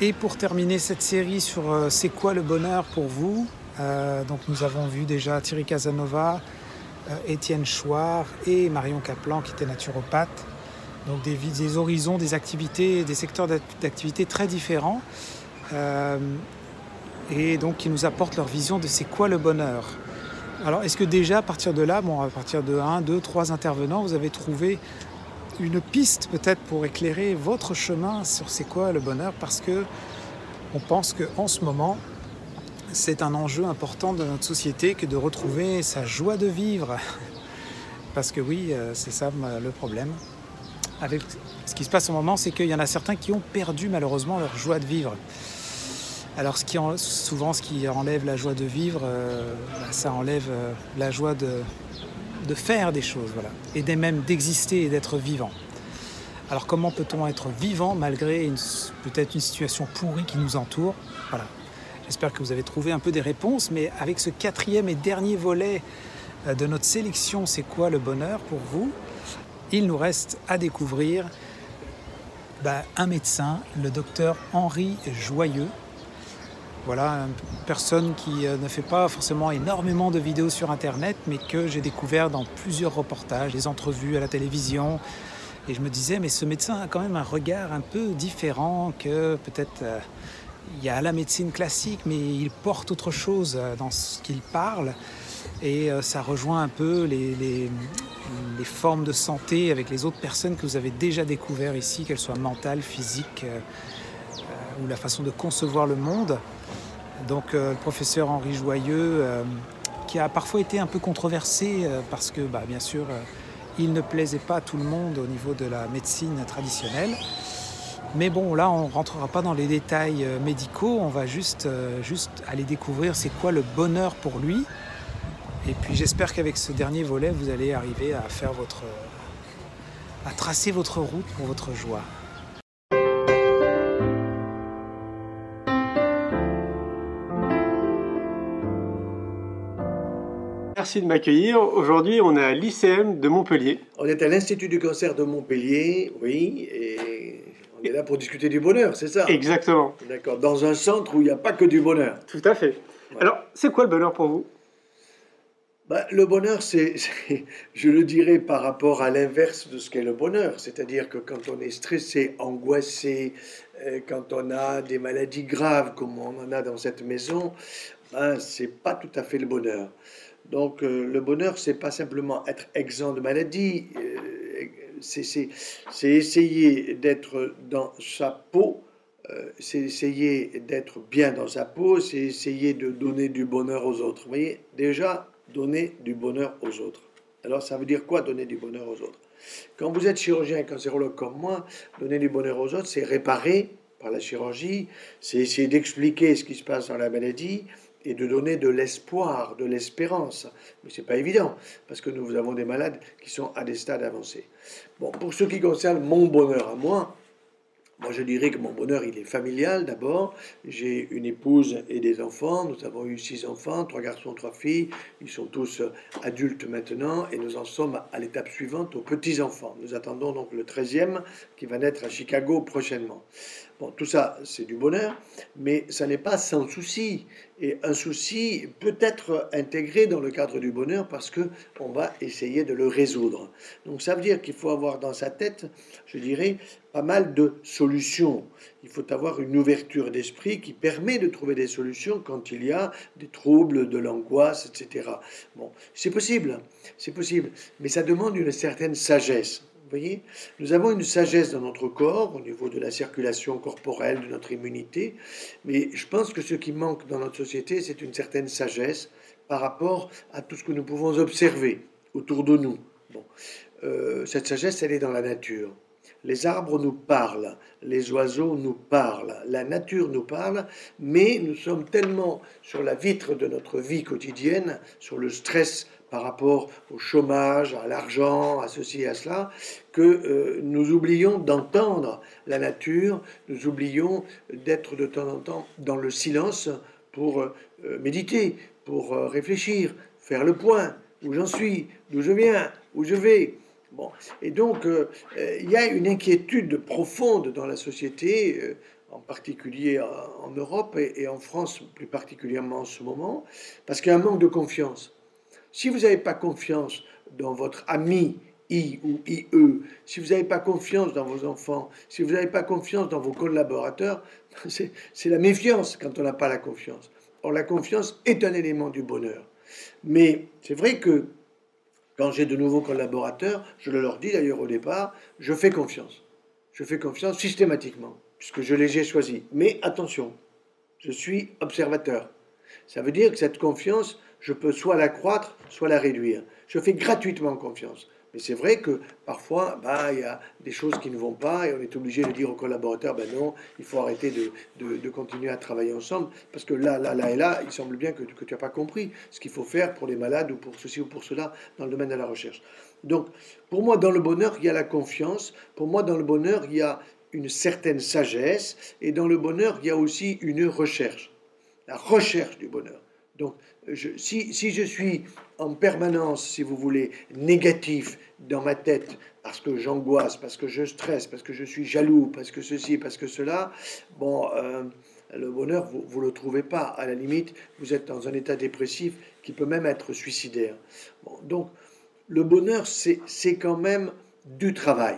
Et pour terminer cette série sur euh, c'est quoi le bonheur pour vous, euh, donc nous avons vu déjà Thierry Casanova, euh, Étienne Chouard et Marion Caplan qui étaient naturopathes. Donc des, des horizons, des activités, des secteurs d'activité très différents. et donc qui nous apportent leur vision de c'est quoi le bonheur. Alors est-ce que déjà à partir de là, bon, à partir de 1, 2, 3 intervenants, vous avez trouvé une piste peut-être pour éclairer votre chemin sur c'est quoi le bonheur Parce que on pense qu'en ce moment, c'est un enjeu important de notre société que de retrouver sa joie de vivre. Parce que oui, euh, c'est ça le problème. Avec ce qui se passe au moment, c'est qu'il y en a certains qui ont perdu malheureusement leur joie de vivre. Alors ce qui souvent ce qui enlève la joie de vivre, euh, bah, ça enlève euh, la joie de, de faire des choses, voilà, et même d'exister et d'être vivant. Alors comment peut-on être vivant malgré peut-être une situation pourrie qui nous entoure? Voilà. J'espère que vous avez trouvé un peu des réponses, mais avec ce quatrième et dernier volet euh, de notre sélection, c'est quoi le bonheur pour vous? Il nous reste à découvrir bah, un médecin, le docteur Henri Joyeux, voilà, une personne qui euh, ne fait pas forcément énormément de vidéos sur Internet, mais que j'ai découvert dans plusieurs reportages, des entrevues à la télévision. Et je me disais, mais ce médecin a quand même un regard un peu différent que peut-être euh, il y a la médecine classique, mais il porte autre chose euh, dans ce qu'il parle. Et ça rejoint un peu les, les, formes de santé avec les autres personnes que vous avez déjà découvert ici, qu'elles soient mentales, physiques ou la façon de concevoir le monde. Donc euh, le professeur Henri Joyeux, euh, qui a parfois été un peu controversé euh, parce que, bah, bien sûr, il ne plaisait pas à tout le monde au niveau de la médecine traditionnelle. Mais bon, là, on ne rentrera pas dans les détails médicaux, on va juste, juste aller découvrir c'est quoi le bonheur pour lui. Et puis j'espère qu'avec ce dernier volet, vous allez arriver à faire votre. à tracer votre route pour votre joie. Merci de m'accueillir. Aujourd'hui, on est à l'ICM de Montpellier. On est à l'Institut du cancer de Montpellier, oui, et on est là pour discuter du bonheur, c'est ça? Exactement. D'accord, dans un centre où il n'y a pas que du bonheur. Tout à fait. Alors, c'est quoi le bonheur pour vous? Bah, le bonheur, c'est, je le dirais par rapport à l'inverse de ce qu'est le bonheur. C'est-à-dire que quand on est stressé, angoissé, euh, quand on a des maladies graves comme on en a dans cette maison, ben, c'est pas tout à fait le bonheur. Donc euh, le bonheur, c'est pas simplement être exempt de maladie, euh, c'est essayer d'être dans sa peau, euh, c'est essayer d'être bien dans sa peau, c'est essayer de donner du bonheur aux autres. Vous voyez, déjà, donner du bonheur aux autres. Alors ça veut dire quoi donner du bonheur aux autres? Quand vous êtes chirurgien cancérologue comme moi, donner du bonheur aux autres, c'est réparer par la chirurgie, c'est essayer d'expliquer ce qui se passe dans la maladie, et de donner de l'espoir, de l'espérance. Mais ce n'est pas évident, parce que nous avons des malades qui sont à des stades avancés. Bon, pour ce qui concerne mon bonheur à moi, moi, je dirais que mon bonheur, il est familial d'abord. J'ai une épouse et des enfants. Nous avons eu six enfants, trois garçons, trois filles. Ils sont tous adultes maintenant et nous en sommes à l'étape suivante, aux petits-enfants. Nous attendons donc le 13e qui va naître à Chicago prochainement. Bon, tout ça, c'est du bonheur, mais ça n'est pas sans souci. Et un souci peut être intégré dans le cadre du bonheur parce que on va essayer de le résoudre. Donc ça veut dire qu'il faut avoir dans sa tête, je dirais, pas mal de solutions. Il faut avoir une ouverture d'esprit qui permet de trouver des solutions quand il y a des troubles, de l'angoisse, etc. Bon, c'est possible, c'est possible, mais ça demande une certaine sagesse voyez Nous avons une sagesse dans notre corps au niveau de la circulation corporelle, de notre immunité, mais je pense que ce qui manque dans notre société, c'est une certaine sagesse par rapport à tout ce que nous pouvons observer autour de nous. Bon. Euh, cette sagesse, elle est dans la nature. Les arbres nous parlent, les oiseaux nous parlent, la nature nous parle, mais nous sommes tellement sur la vitre de notre vie quotidienne, sur le stress par rapport au chômage, à l'argent, à ceci et à cela, que euh, nous oublions d'entendre la nature, nous oublions d'être de temps en temps dans le silence pour euh, méditer, pour euh, réfléchir, faire le point, où j'en suis, d'où je viens, où je vais. Bon. Et donc, il y a une inquiétude profonde dans la société, en particulier en Europe et, en France plus particulièrement en ce moment, parce qu'il y a un manque de confiance. Si vous n'avez pas confiance dans votre ami I ou IE, si vous n'avez pas confiance dans vos enfants, si vous n'avez pas confiance dans vos collaborateurs, c'est la méfiance quand on n'a pas la confiance. Or, la confiance est un élément du bonheur. Mais c'est vrai que quand j'ai de nouveaux collaborateurs, je le leur dis d'ailleurs au départ, je fais confiance. Je fais confiance systématiquement, puisque je les ai choisis. Mais attention, je suis observateur. Ça veut dire que cette confiance, je peux soit la croître, soit la réduire. Je fais gratuitement confiance. Mais c'est vrai que parfois, bah, il y a des choses qui ne vont pas et on est obligé de dire aux collaborateurs, ben non, il faut arrêter de, continuer à travailler ensemble parce que là, là, là et là, il semble bien que, que tu n'as pas compris ce qu'il faut faire pour les malades ou pour ceci ou pour cela dans le domaine de la recherche. Donc, pour moi, dans le bonheur, il y a la confiance. Pour moi, dans le bonheur, il y a une certaine sagesse. Et dans le bonheur, il y a aussi une recherche. La recherche du bonheur. Donc, si, je suis en permanence, si vous voulez, négatif dans ma tête, parce que j'angoisse, parce que je stresse, parce que je suis jaloux, parce que ceci, parce que cela, bon, euh, le bonheur, vous ne le trouvez pas. À la limite, vous êtes dans un état dépressif qui peut même être suicidaire. donc, le bonheur, c'est quand même du travail.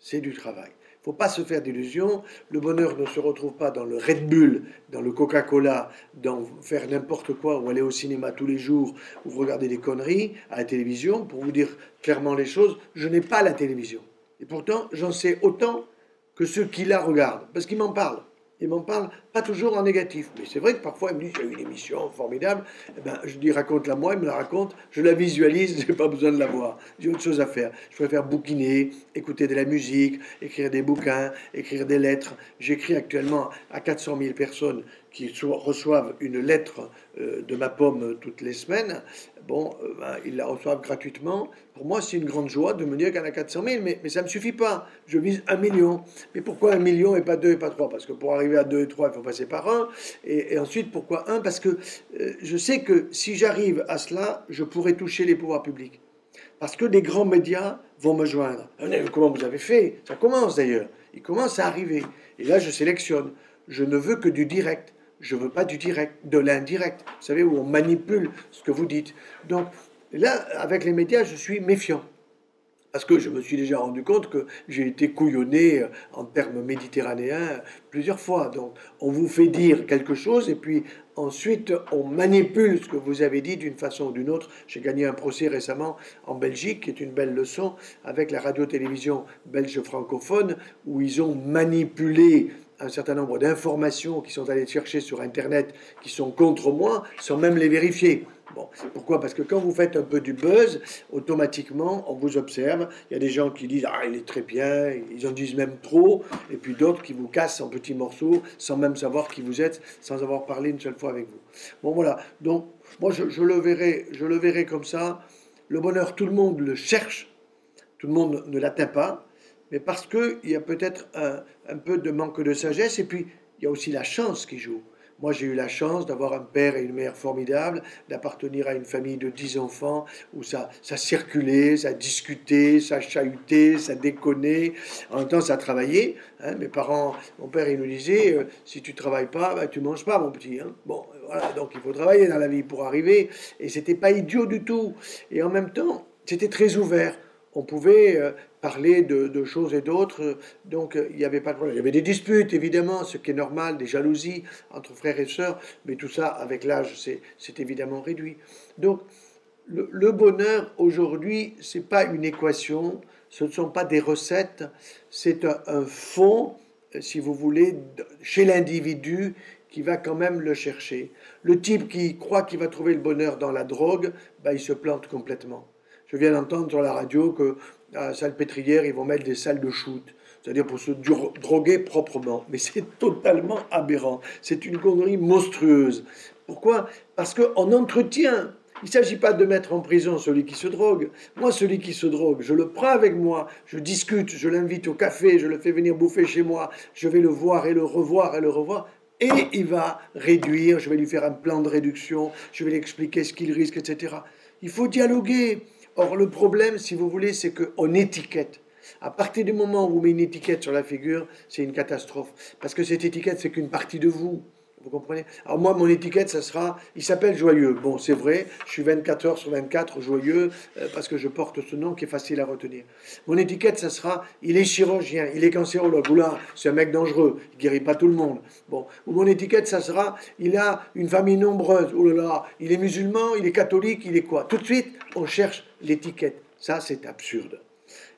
C'est du travail faut pas se faire d'illusions. Le bonheur ne se retrouve pas dans le Red Bull, dans le Coca-Cola, dans faire n'importe quoi ou aller au cinéma tous les jours ou regarder des conneries à la télévision. Pour vous dire clairement les choses, je n'ai pas la télévision. Et pourtant, j'en sais autant que ceux qui la regardent, parce qu'ils m'en parlent il m'en parle pas toujours en négatif. Mais c'est vrai que parfois, il me dit, j'ai eu une émission formidable. Eh ben, je dis, raconte-la moi, il me la raconte, je la visualise, j'ai pas besoin de la voir. J'ai autre chose à faire. Je préfère bouquiner, écouter de la musique, écrire des bouquins, écrire des lettres. J'écris actuellement à 400 000 personnes qui reçoivent une lettre euh, de ma pomme toutes les semaines, bon, euh, ben, ils la reçoivent gratuitement. Pour moi, c'est une grande joie de me dire qu'il en a 400 000, mais, ça ne me suffit pas. Je vise un million. Mais pourquoi un million et pas deux et pas trois? Parce que pour arriver à deux et trois, il faut passer par un. Et, ensuite, pourquoi un? Parce que euh, je sais que si j'arrive à cela, je pourrai toucher les pouvoirs publics. Parce que des grands médias vont me joindre. Comment vous avez fait? Ça commence d'ailleurs. Il commence à arriver. Et là, je sélectionne. Je ne veux que du direct. Je ne veux pas du direct, de l'indirect. Vous savez, où on manipule ce que vous dites. Donc là, avec les médias, je suis méfiant. Parce que je me suis déjà rendu compte que j'ai été couillonné euh, en termes méditerranéens plusieurs fois. Donc, on vous fait dire quelque chose et puis ensuite on manipule ce que vous avez dit d'une façon ou d'une autre. J'ai gagné un procès récemment en Belgique, qui est une belle leçon, avec la radio-télévision belge francophone, où ils ont manipulé un certain nombre d'informations qui sont allées chercher sur Internet qui sont contre moi sans même les vérifier. Bon, pourquoi? Parce que quand vous faites un peu du buzz, automatiquement, on vous observe. Il y a des gens qui disent Ah, il est très bien, ils en disent même trop, et puis d'autres qui vous cassent en petits morceaux sans même savoir qui vous êtes, sans avoir parlé une seule fois avec vous. Bon, voilà. Donc, moi, je, le, verrai, je le verrai comme ça. Le bonheur, tout le monde le cherche, tout le monde ne l'atteint pas mais parce qu'il y a peut-être un, peu de manque de sagesse, et puis il y a aussi la chance qui joue. Moi, j'ai eu la chance d'avoir un père et une mère formidables, d'appartenir à une famille de dix enfants où ça, ça circulait, ça discutait, ça chahutait, ça déconnait. En même temps, ça travaillait. Hein. Mes parents, mon père, il nous disait euh, si tu travailles pas, bah, tu manges pas, mon petit. Hein. Bon, voilà, donc il faut travailler dans la vie pour arriver. Et c'était pas idiot du tout. Et en même temps, c'était très ouvert on pouvait euh, parler de, choses et d'autres, donc euh, il n'y avait pas de problème. Il y avait des disputes, évidemment, ce qui est normal, des jalousies entre frères et sœurs, mais tout ça, avec l'âge, c'est évidemment réduit. Donc, le, bonheur, aujourd'hui, ce n'est pas une équation, ce ne sont pas des recettes, c'est un, fond, si vous voulez, chez l'individu qui va quand même le chercher. Le type qui croit qu'il va trouver le bonheur dans la drogue, ben, il se plante complètement. Je viens d'entendre sur la radio que à pétrière, ils vont mettre des salles de shoot, c'est-à-dire pour se droguer proprement. Mais c'est totalement aberrant. C'est une connerie monstrueuse. Pourquoi? Parce qu'on entretient. Il ne s'agit pas de mettre en prison celui qui se drogue. Moi, celui qui se drogue, je le prends avec moi, je discute, je l'invite au café, je le fais venir bouffer chez moi, je vais le voir et le revoir et le revoir. Et il va réduire, je vais lui faire un plan de réduction, je vais lui expliquer ce qu'il risque, etc. Il faut dialoguer. Or, le problème, si vous voulez, c'est qu'on étiquette. À partir du moment où vous mettez une étiquette sur la figure, c'est une catastrophe. Parce que cette étiquette, c'est qu'une partie de vous. Vous comprenez? Alors moi, mon étiquette, ça sera, il s'appelle Joyeux. Bon, c'est vrai, je suis 24 heures sur 24 joyeux euh, parce que je porte ce nom qui est facile à retenir. Mon étiquette, ça sera, il est chirurgien, il est cancérologue. Ou là, c'est un mec dangereux, il guérit pas tout le monde. Bon, ou mon étiquette, ça sera, il a une famille nombreuse. Ou là là, il est musulman, il est catholique, il est quoi? Tout de suite, on cherche l'étiquette. Ça, c'est absurde.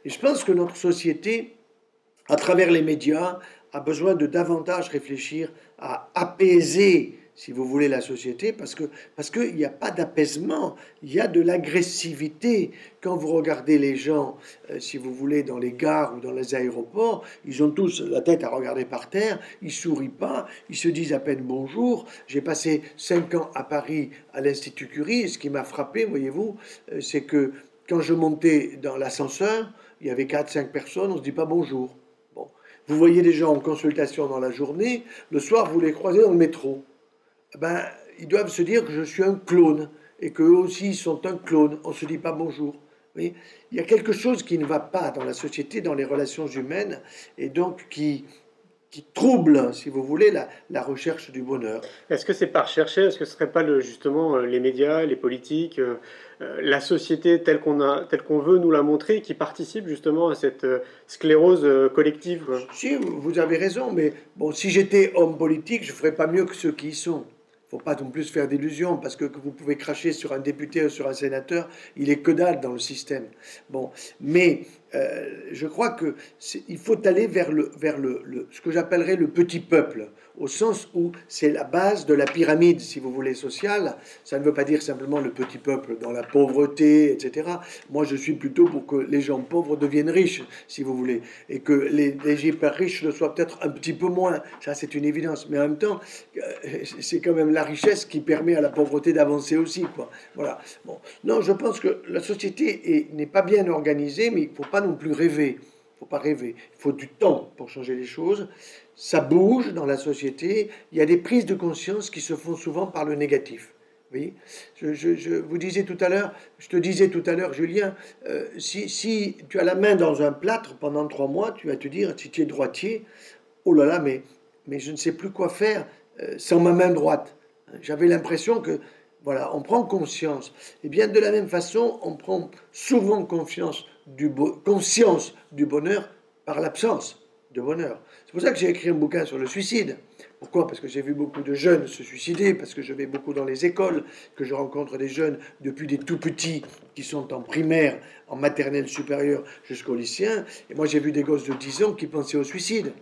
Et je pense que notre société, à travers les médias, a besoin de davantage réfléchir à apaiser, si vous voulez, la société, parce que parce qu'il n'y a pas d'apaisement, il y a de l'agressivité. Quand vous regardez les gens, euh, si vous voulez, dans les gares ou dans les aéroports, ils ont tous la tête à regarder par terre, ils sourient pas, ils se disent à peine bonjour. J'ai passé cinq ans à Paris à l'Institut Curie, et ce qui m'a frappé, voyez-vous, euh, c'est que quand je montais dans l'ascenseur, il y avait 4-5 personnes, on ne se dit pas bonjour. Bon. Vous voyez des gens en consultation dans la journée, le soir vous les croisez dans le métro. Ben, ils doivent se dire que je suis un clone et qu'eux aussi sont un clone. On ne se dit pas bonjour. il y a quelque chose qui ne va pas dans la société, dans les relations humaines, et donc qui, qui trouble, si vous voulez, la, la recherche du bonheur. Est-ce que c'est par chercher? Est-ce que ce ne serait pas le, justement euh, les médias, les politiques, euh, euh, la société telle qu'on a, telle qu'on veut nous la montrer, qui participe justement à cette sclérose collective Si, vous avez raison, mais bon, si j'étais homme politique, je ne ferais pas mieux que ceux qui y sont faut pas non plus faire d'illusions, parce que, vous pouvez cracher sur un député ou sur un sénateur, il est que dalle dans le système. Bon, mais euh, je crois que il faut aller vers le, vers le, ce que j'appellerais le petit peuple, au sens où c'est la base de la pyramide, si vous voulez, sociale. Ça ne veut pas dire simplement le petit peuple dans la pauvreté, etc. Moi, je suis plutôt pour que les gens pauvres deviennent riches, si vous voulez, et que les, les hyper riches le soient peut-être un petit peu moins. Ça, c'est une évidence. Mais en même temps, euh, c'est quand même la richesse qui permet à la pauvreté d'avancer aussi, quoi. Voilà. Bon. Non, je pense que la société n'est pas bien organisée, mais il ne faut pas non plus rêver. Il faut pas rêver. Il faut du temps pour changer les choses. Ça bouge dans la société. Il y a des prises de conscience qui se font souvent par le négatif. Oui, je, je, vous disais tout à l'heure, je te disais tout à l'heure, Julien, euh, si, si, tu as la main dans un plâtre pendant trois mois, tu vas te dire, si tu es droitier, oh là là, mais, mais je ne sais plus quoi faire euh, sans ma main droite. J'avais l'impression que voilà, on prend conscience. Et bien de la même façon, on prend souvent confiance du conscience du bonheur par l'absence bonheur. C'est pour ça que j'ai écrit un bouquin sur le suicide. Pourquoi? Parce que j'ai vu beaucoup de jeunes se suicider, parce que je vais beaucoup dans les écoles, que je rencontre des jeunes depuis des tout petits qui sont en primaire, en maternelle supérieure jusqu'au lycéen. Et moi j'ai vu des gosses de 10 ans qui pensaient au suicide.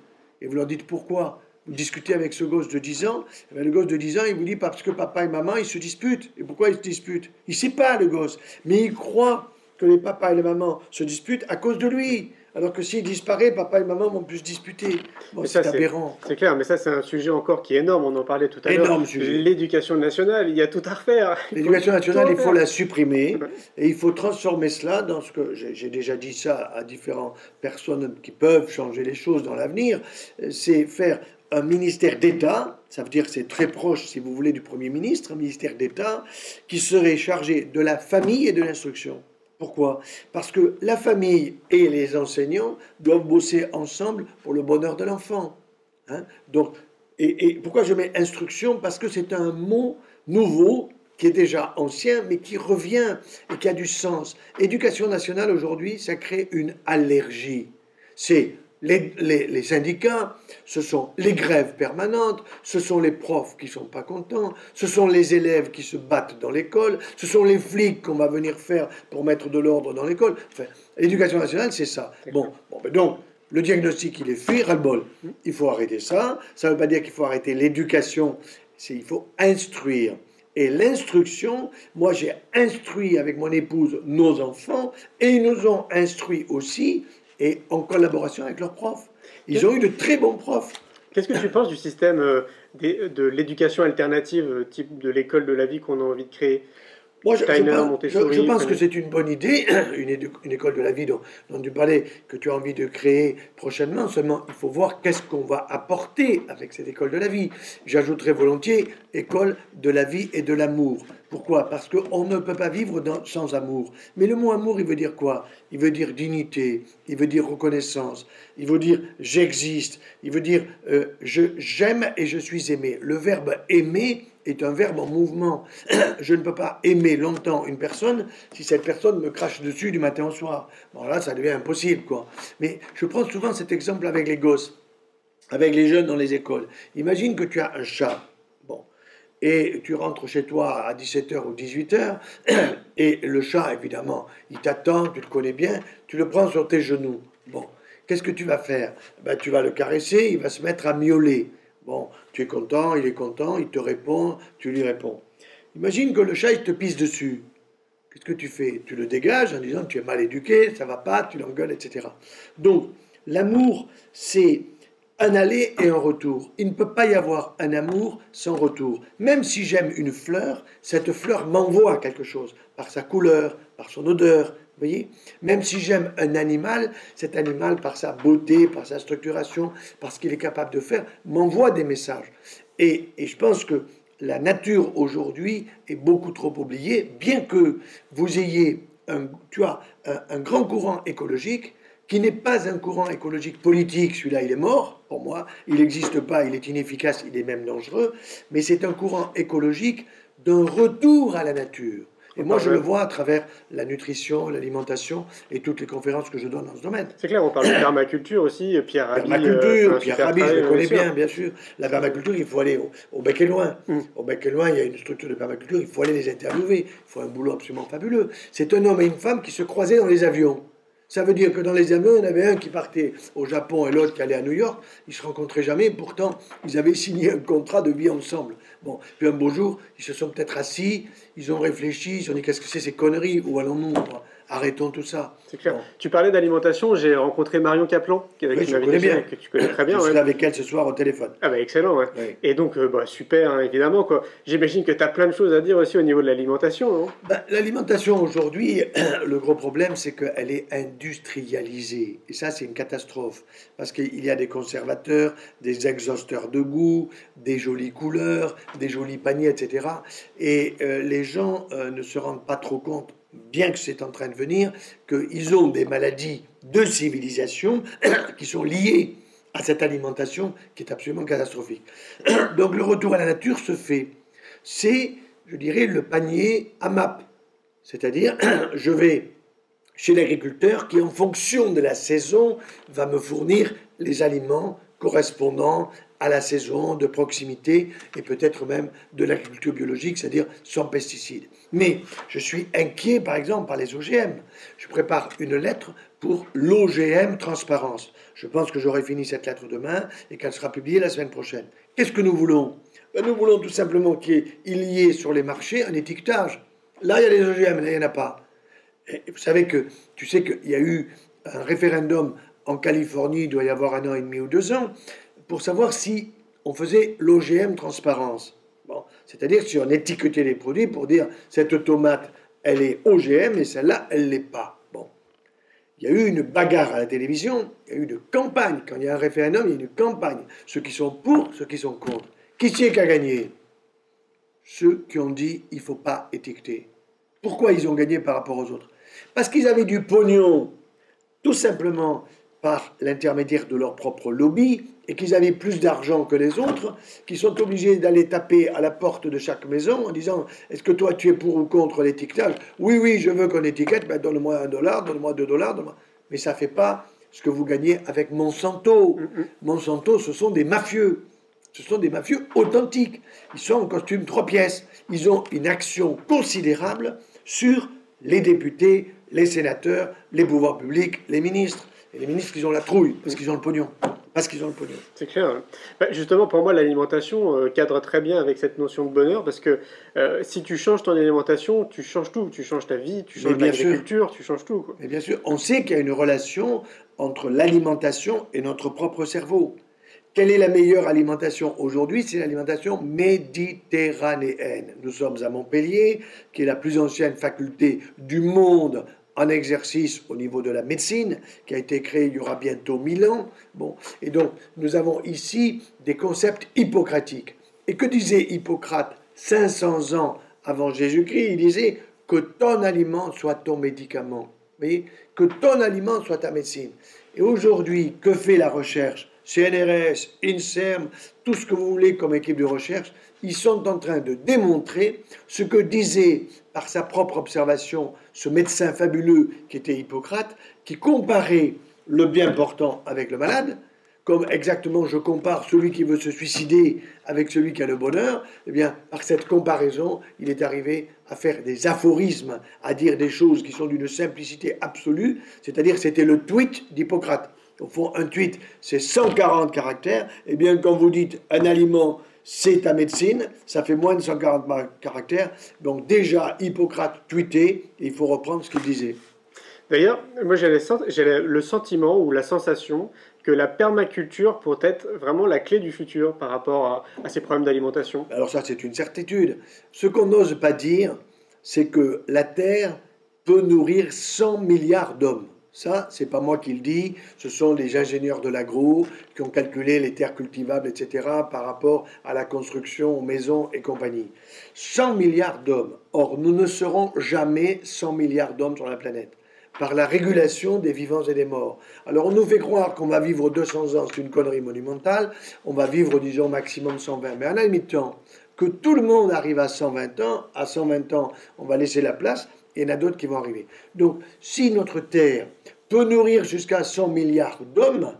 Et vous leur dites pourquoi? Vous discutez avec ce gosse de 10 ans, eh le gosse de 10 ans, il vous dit parce que papa et maman, ils se disputent. Et pourquoi ils se disputent? Il ne sait pas, le gosse. Mais il croit que les papas et les mamans se disputent à cause de lui. Alors que s'il disparaît, papa et maman vont plus se disputer. c'est aberrant. C'est clair, mais ça, c'est un sujet encore qui est énorme. On en parlait tout à l'heure. Énorme sujet. L'éducation nationale, il y a tout à refaire. L'éducation nationale, il faut la supprimer. Et il faut transformer cela dans ce que j'ai déjà dit ça à différentes personnes qui peuvent changer les choses dans l'avenir. C'est faire un ministère d'État, ça veut dire que c'est très proche, si vous voulez, du Premier ministre, un ministère d'État, qui serait chargé de la famille et de l'instruction. Pourquoi? Parce que la famille et les enseignants doivent bosser ensemble pour le bonheur de l'enfant. Hein. Donc, et, et, pourquoi je mets instruction? Parce que c'est un mot nouveau qui est déjà ancien, mais qui revient et qui a du sens. Éducation nationale aujourd'hui, ça crée une allergie. C'est les, syndicats, ce sont les grèves permanentes, ce sont les profs qui sont pas contents, ce sont les élèves qui se battent dans l'école, ce sont les flics qu'on va venir faire pour mettre de l'ordre dans l'école. Enfin, l'éducation nationale, c'est ça. Bon, bon ben donc, le diagnostic, il est fait, ras-le-bol. Il faut arrêter ça. Ça ne veut pas dire qu'il faut arrêter l'éducation, c'est il faut instruire. Et l'instruction, moi j'ai instruit avec mon épouse nos enfants et ils nous ont instruit aussi et en collaboration avec leurs profs. Ils ont eu de très bons profs. Qu'est-ce que tu penses du système euh, de l'éducation alternative, euh, type de l'école de la vie qu'on a envie de créer? Moi, je, je, pense, que c'est une bonne idée, une, école de la vie dont, dont, tu parlais, que tu as envie de créer prochainement. Seulement, il faut voir qu'est-ce qu'on va apporter avec cette école de la vie. J'ajouterai volontiers école de la vie et de l'amour. Pourquoi? Parce qu'on ne peut pas vivre sans amour. Mais le mot amour, il veut dire quoi? Il veut dire dignité, il veut dire reconnaissance, il veut dire j'existe, il veut dire euh, je j'aime et je suis aimé. Le verbe aimer est un verbe en mouvement. Je ne peux pas aimer longtemps une personne si cette personne me crache dessus du matin au soir. Bon, là, ça devient impossible, quoi. Mais je prends souvent cet exemple avec les gosses, avec les jeunes dans les écoles. Imagine que tu as un chat. Bon. Et tu rentres chez toi à 17h ou 18h, et le chat, évidemment, il t'attend, tu le connais bien, tu le prends sur tes genoux. Bon, qu'est-ce que tu vas faire? Ben, Tu vas le caresser, il va se mettre à miauler. Bon, content, il est content, il te répond, tu lui réponds. Imagine que le chat, il te pisse dessus. Qu'est-ce que tu fais? Tu le dégages en disant tu es mal éduqué, ça va pas, tu l'engueules, etc. Donc, l'amour, c'est un aller et un retour. Il ne peut pas y avoir un amour sans retour. Même si j'aime une fleur, cette fleur m'envoie quelque chose, par sa couleur, par son odeur, voyez Même si j'aime un animal, cet animal, par sa beauté, par sa structuration, parce qu'il est capable de faire, m'envoie des messages. Et, je pense que la nature aujourd'hui est beaucoup trop oubliée, bien que vous ayez un, tu as, un, grand courant écologique qui n'est pas un courant écologique politique, celui-là il est mort, pour moi, il n'existe pas, il est inefficace, il est même dangereux, mais c'est un courant écologique d'un retour à la nature. Et moi, je le vois à travers la nutrition, l'alimentation et toutes les conférences que je donne dans ce domaine. C'est clair, on parle de permaculture aussi, Pierre Rabhi. Permaculture, euh, Pierre Rabhi, je le connais bien, bien sûr. La permaculture, il faut aller au, bec et loin. Mm. Au bec et loin, il y a une structure de permaculture, il faut aller les interviewer. Il faut un boulot absolument fabuleux. C'est un homme et une femme qui se croisaient dans les avions. Ça veut dire que dans les avions, il y en avait un qui partait au Japon et l'autre qui allait à New York. Ils se rencontraient jamais, pourtant, ils avaient signé un contrat de vie ensemble. Bon, puis un beau jour, ils se sont peut-être assis, ils ont réfléchi, ils ont dit qu'est-ce que c'est ces conneries? Où allons-nous Arrêtons tout ça. C'est clair. Tu parlais d'alimentation, j'ai rencontré Marion Kaplan, qui, oui, je connais bien. que tu connais très bien. Je suis avec elle ce soir au téléphone. Ah bah excellent, ouais. Et donc, euh, bah, super, hein, évidemment. quoi. J'imagine que tu as plein de choses à dire aussi au niveau de l'alimentation, bah, L'alimentation aujourd'hui, le gros problème, c'est qu'elle est industrialisée. Et ça, c'est une catastrophe. Parce qu'il y a des conservateurs, des exhausteurs de goût, des jolies couleurs, des jolis paniers, etc. Et euh, les gens euh, ne se rendent pas trop compte bien que c'est en train de venir, qu'ils ont des maladies de civilisation qui sont liées à cette alimentation qui est absolument catastrophique. Donc le retour à la nature se fait. C'est, je dirais, le panier à map. C'est-à-dire, je vais chez l'agriculteur qui, en fonction de la saison, va me fournir les aliments correspondant à la saison, de proximité et peut-être même de l'agriculture biologique, c'est-à-dire sans pesticides. Mais je suis inquiet, par exemple, par les OGM. Je prépare une lettre pour l'OGM transparence. Je pense que j'aurai fini cette lettre demain et qu'elle sera publiée la semaine prochaine. Qu'est-ce que nous voulons? Ben, Nous voulons tout simplement qu'il y ait sur les marchés un étiquetage. Là, il y a les OGM, là, il n'y en a pas. vous savez que, tu sais qu'il y a eu un référendum en Californie, il doit y avoir un an et demi ou deux ans, pour savoir si on faisait l'OGM transparence. Bon, c'est-à-dire si on étiquetait les produits pour dire cette tomate, elle est OGM et celle-là, elle l'est pas. Bon, il y a eu une bagarre à la télévision, il y a eu une campagne. Quand il y a un référendum, il y a une campagne. Ceux qui sont pour, ceux qui sont contre. Qui c'est qui a gagné? Ceux qui ont dit il faut pas étiqueter. Pourquoi ils ont gagné par rapport aux autres? Parce qu'ils avaient du pognon, tout simplement par l'intermédiaire de leur propre lobby et qu'ils avaient plus d'argent que les autres, qui sont obligés d'aller taper à la porte de chaque maison en disant Est-ce que toi tu es pour ou contre l'étiquetage? Oui, oui, je veux qu'on étiquette, ben donne-moi un dollar, donne-moi deux dollars, donne mais ça ne fait pas ce que vous gagnez avec Monsanto. Mm, mm. Monsanto, ce sont des mafieux. Ce sont des mafieux authentiques. Ils sont en costume trois pièces. Ils ont une action considérable sur les députés, les sénateurs, les pouvoirs publics, les ministres. Et les ministres, ils ont la trouille parce qu'ils ont le pognon. Parce qu'ils ont le pognon. C'est clair. Hein. Bah, justement, pour moi, l'alimentation euh, cadre très bien avec cette notion de bonheur parce que euh, si tu changes ton alimentation, tu changes tout. Tu changes ta vie, tu changes l'agriculture, tu changes tout. Mais bien sûr, on sait qu'il y a une relation entre l'alimentation et notre propre cerveau. quelle est la meilleure alimentation aujourd'hui? C'est l'alimentation méditerranéenne. Nous sommes à Montpellier, qui est la plus ancienne faculté du monde en exercice au niveau de la médecine, qui a été créée il y aura bientôt 1000 ans. Bon, et donc nous avons ici des concepts hippocratiques. Et que disait Hippocrate 500 ans avant Jésus-Christ? Il disait que ton aliment soit ton médicament. Vous que ton aliment soit ta médecine. Et aujourd'hui, que fait la recherche? CNRS, INSERM, tout ce que vous voulez comme équipe de recherche, ils sont en train de démontrer ce que disait par sa propre observation ce médecin fabuleux qui était Hippocrate, qui comparait le bien portant avec le malade, comme exactement je compare celui qui veut se suicider avec celui qui a le bonheur, eh bien, par cette comparaison, il est arrivé à faire des aphorismes, à dire des choses qui sont d'une simplicité absolue, c'est-à-dire c'était le tweet d'Hippocrate. Au fond, un tweet, c'est 140 caractères. Eh bien, quand vous dites un aliment, c'est ta médecine, ça fait moins de 140 caractères. Donc déjà, Hippocrate tweetait, et il faut reprendre ce qu'il disait. D'ailleurs, moi j'ai le sentiment ou la sensation que la permaculture pourrait être vraiment la clé du futur par rapport à, à ces problèmes d'alimentation. Alors ça, c'est une certitude. Ce qu'on n'ose pas dire, c'est que la Terre peut nourrir 100 milliards d'hommes. Ça, c'est pas moi qui le dis, ce sont les ingénieurs de l'agro qui ont calculé les terres cultivables, etc., par rapport à la construction aux maisons et compagnie. 100 milliards d'hommes. Or, nous ne serons jamais 100 milliards d'hommes sur la planète par la régulation des vivants et des morts. Alors on nous fait croire qu'on va vivre 200 ans, c'est une connerie monumentale, on va vivre disons maximum 120, mais en admettant que tout le monde arrive à 120 ans, à 120 ans on va laisser la place, il y en a d'autres qui vont arriver. Donc, si notre Terre peut nourrir jusqu'à 100 milliards d'hommes,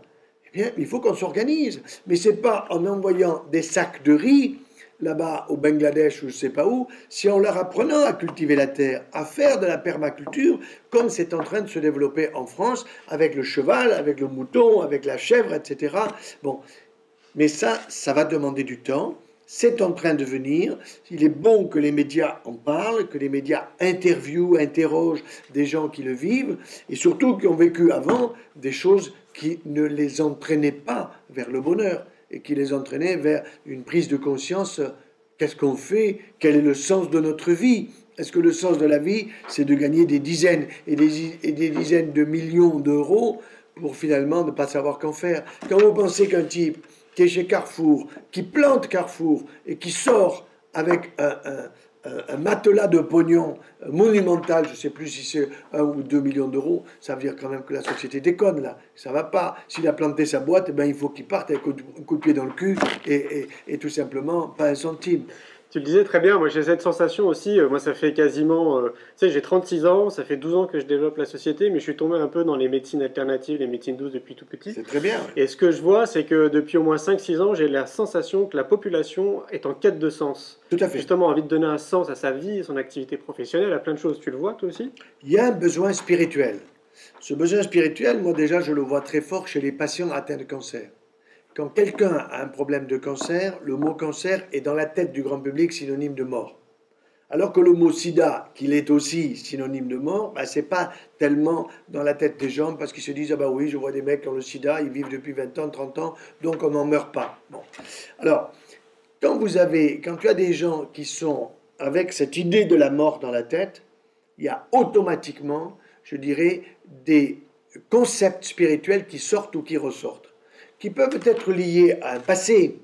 eh bien, il faut qu'on s'organise. Mais ce n'est pas en envoyant des sacs de riz là-bas au Bangladesh ou je ne sais pas où, si en leur apprenant à cultiver la terre, à faire de la permaculture, comme c'est en train de se développer en France, avec le cheval, avec le mouton, avec la chèvre, etc. Bon, mais ça, ça va demander du temps c'est en train de venir. Il est bon que les médias en parlent, que les médias interviewent, interrogent des gens qui le vivent, et surtout qui ont vécu avant des choses qui ne les entraînaient pas vers le bonheur, et qui les entraînaient vers une prise de conscience. Qu'est-ce qu'on fait? Quel est le sens de notre vie? Est-ce que le sens de la vie, c'est de gagner des dizaines et des, et des dizaines de millions d'euros pour finalement ne pas savoir qu'en faire? Quand vous pensez qu'un type qui est chez Carrefour, qui plante Carrefour et qui sort avec un, matelas de pognon monumental, je ne sais plus si c'est 1 ou 2 millions d'euros, ça veut dire quand même que la société déconne là, ça va pas. S'il a planté sa boîte, eh ben, il faut qu'il parte avec un coup de pied dans le cul et, et tout simplement pas un centime. Tu le disais très bien, moi j'ai cette sensation aussi, euh, moi ça fait quasiment, euh, tu sais j'ai 36 ans, ça fait 12 ans que je développe la société, mais je suis tombé un peu dans les médecines alternatives, les médecines douces depuis tout petit. C'est très bien. Et ce que je vois, c'est que depuis au moins 5-6 ans, j'ai la sensation que la population est en quête de sens. Tout à fait. Justement, envie de donner un sens à sa vie, à son activité professionnelle, à plein de choses. Tu le vois toi aussi? Il y a un besoin spirituel. Ce besoin spirituel, moi déjà je le vois très fort chez les patients atteints de cancer. Quand quelqu'un a un problème de cancer, le mot cancer est dans la tête du grand public synonyme de mort. Alors que le mot sida, qu'il est aussi synonyme de mort, ben, c'est pas tellement dans la tête des gens parce qu'ils se disent Ah bah oui, je vois des mecs qui ont le sida, ils vivent depuis 20 ans, 30 ans, donc on n'en meurt pas. Alors, quand vous avez, quand tu as des gens qui sont avec cette idée de la mort dans la tête, il y a automatiquement, je dirais, des concepts spirituels qui sortent ou qui ressortent qui peuvent être liés à un passé,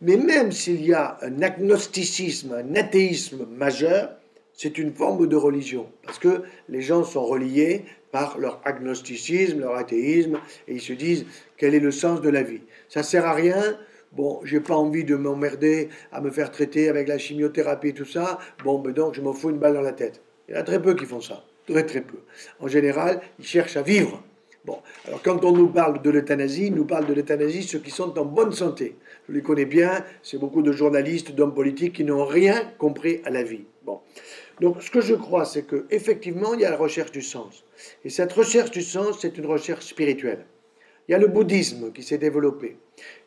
mais même s'il y a un agnosticisme, un athéisme majeur, c'est une forme de religion, parce que les gens sont reliés par leur agnosticisme, leur athéisme, et ils se disent quel est le sens de la vie? Ça sert à rien? Bon, j'ai pas envie de m'emmerder à me faire traiter avec la chimiothérapie et tout ça. Bon, ben donc je m'en fous une balle dans la tête. Il y en a très peu qui font ça, très très peu. En général, ils cherchent à vivre. Bon, alors quand on nous parle de l'euthanasie, nous parle de l'euthanasie ceux qui sont en bonne santé. Je les connais bien, c'est beaucoup de journalistes, d'hommes politiques qui n'ont rien compris à la vie. Bon. Donc ce que je crois, c'est qu'effectivement, il y a la recherche du sens. Et cette recherche du sens, c'est une recherche spirituelle. Il y a le bouddhisme qui s'est développé.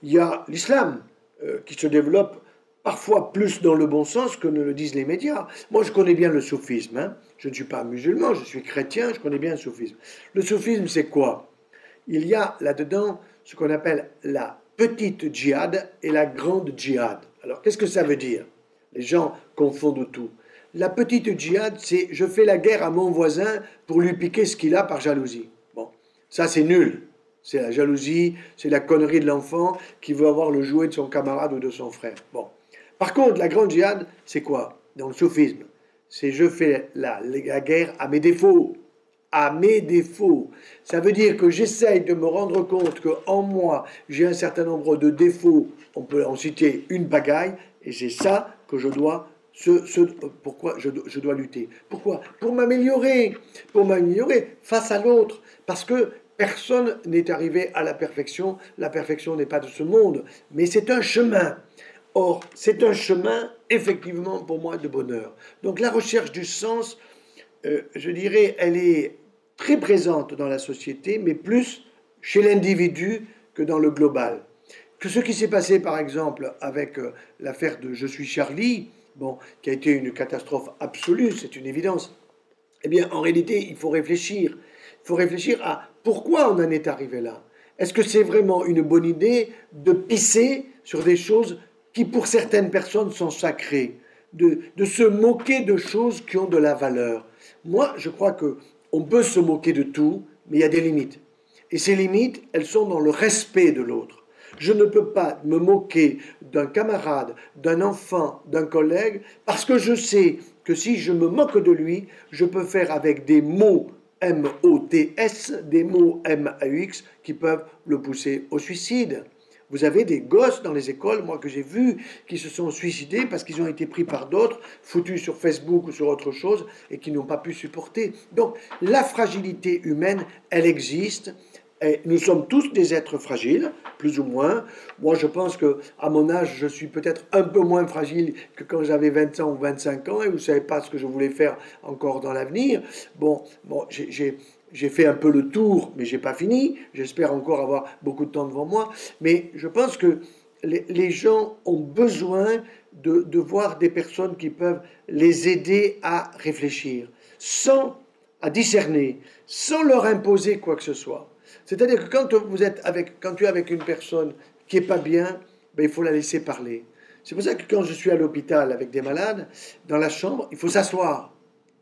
Il y a l'islam euh, qui se développe parfois plus dans le bon sens que ne le disent les médias. Moi, je connais bien le soufisme. Hein. Je ne suis pas musulman, je suis chrétien, je connais bien le soufisme. Le soufisme, c'est quoi? Il y a là-dedans ce qu'on appelle la petite djihad et la grande djihad. Alors, qu'est-ce que ça veut dire? Les gens confondent tout. La petite djihad, c'est je fais la guerre à mon voisin pour lui piquer ce qu'il a par jalousie. Bon, ça c'est nul. C'est la jalousie, c'est la connerie de l'enfant qui veut avoir le jouet de son camarade ou de son frère. Bon. Par contre, la grande djihad, c'est quoi? Dans le soufisme, c'est je fais la, guerre à mes défauts. À mes défauts. Ça veut dire que j'essaye de me rendre compte qu'en moi, j'ai un certain nombre de défauts. On peut en citer une bagaille, et c'est ça que je dois ce, pourquoi je, je, dois lutter. Pourquoi? Pour m'améliorer, pour m'améliorer face à l'autre, parce que personne n'est arrivé à la perfection, la perfection n'est pas de ce monde, mais c'est un chemin. Or, c'est un chemin, effectivement, pour moi, de bonheur. Donc la recherche du sens, euh, je dirais, elle est très présente dans la société, mais plus chez l'individu que dans le global. Que ce qui s'est passé, par exemple, avec euh, l'affaire de Je suis Charlie, bon, qui a été une catastrophe absolue, c'est une évidence. Eh bien, en réalité, il faut réfléchir. Il faut réfléchir à pourquoi on en est arrivé là. Est-ce que c'est vraiment une bonne idée de pisser sur des choses qui, pour certaines personnes, sont sacrées, de, de se moquer de choses qui ont de la valeur Moi, je crois que on peut se moquer de tout, mais il y a des limites. Et ces limites, elles sont dans le respect de l'autre. Je ne peux pas me moquer d'un camarade, d'un enfant, d'un collègue, parce que je sais que si je me moque de lui, je peux faire avec des mots M-O-T-S, des mots M-A-U-X, qui peuvent le pousser au suicide. Vous avez des gosses dans les écoles, moi que j'ai vus, qui se sont suicidés parce qu'ils ont été pris par d'autres, foutus sur Facebook ou sur autre chose, et qui n'ont pas pu supporter. Donc la fragilité humaine, elle existe. Et nous sommes tous des êtres fragiles, plus ou moins. Moi, je pense que à mon âge, je suis peut-être un peu moins fragile que quand j'avais 20 ans ou 25 ans, et vous savez pas ce que je voulais faire encore dans l'avenir. Bon, bon, j'ai j'ai fait un peu le tour, mais j'ai pas fini. J'espère encore avoir beaucoup de temps devant moi. Mais je pense que les, gens ont besoin de, de, voir des personnes qui peuvent les aider à réfléchir, sans à discerner, sans leur imposer quoi que ce soit. C'est-à-dire que quand vous êtes avec, quand tu es avec une personne qui est pas bien, ben, il faut la laisser parler. C'est pour ça que quand je suis à l'hôpital avec des malades, dans la chambre, il faut s'asseoir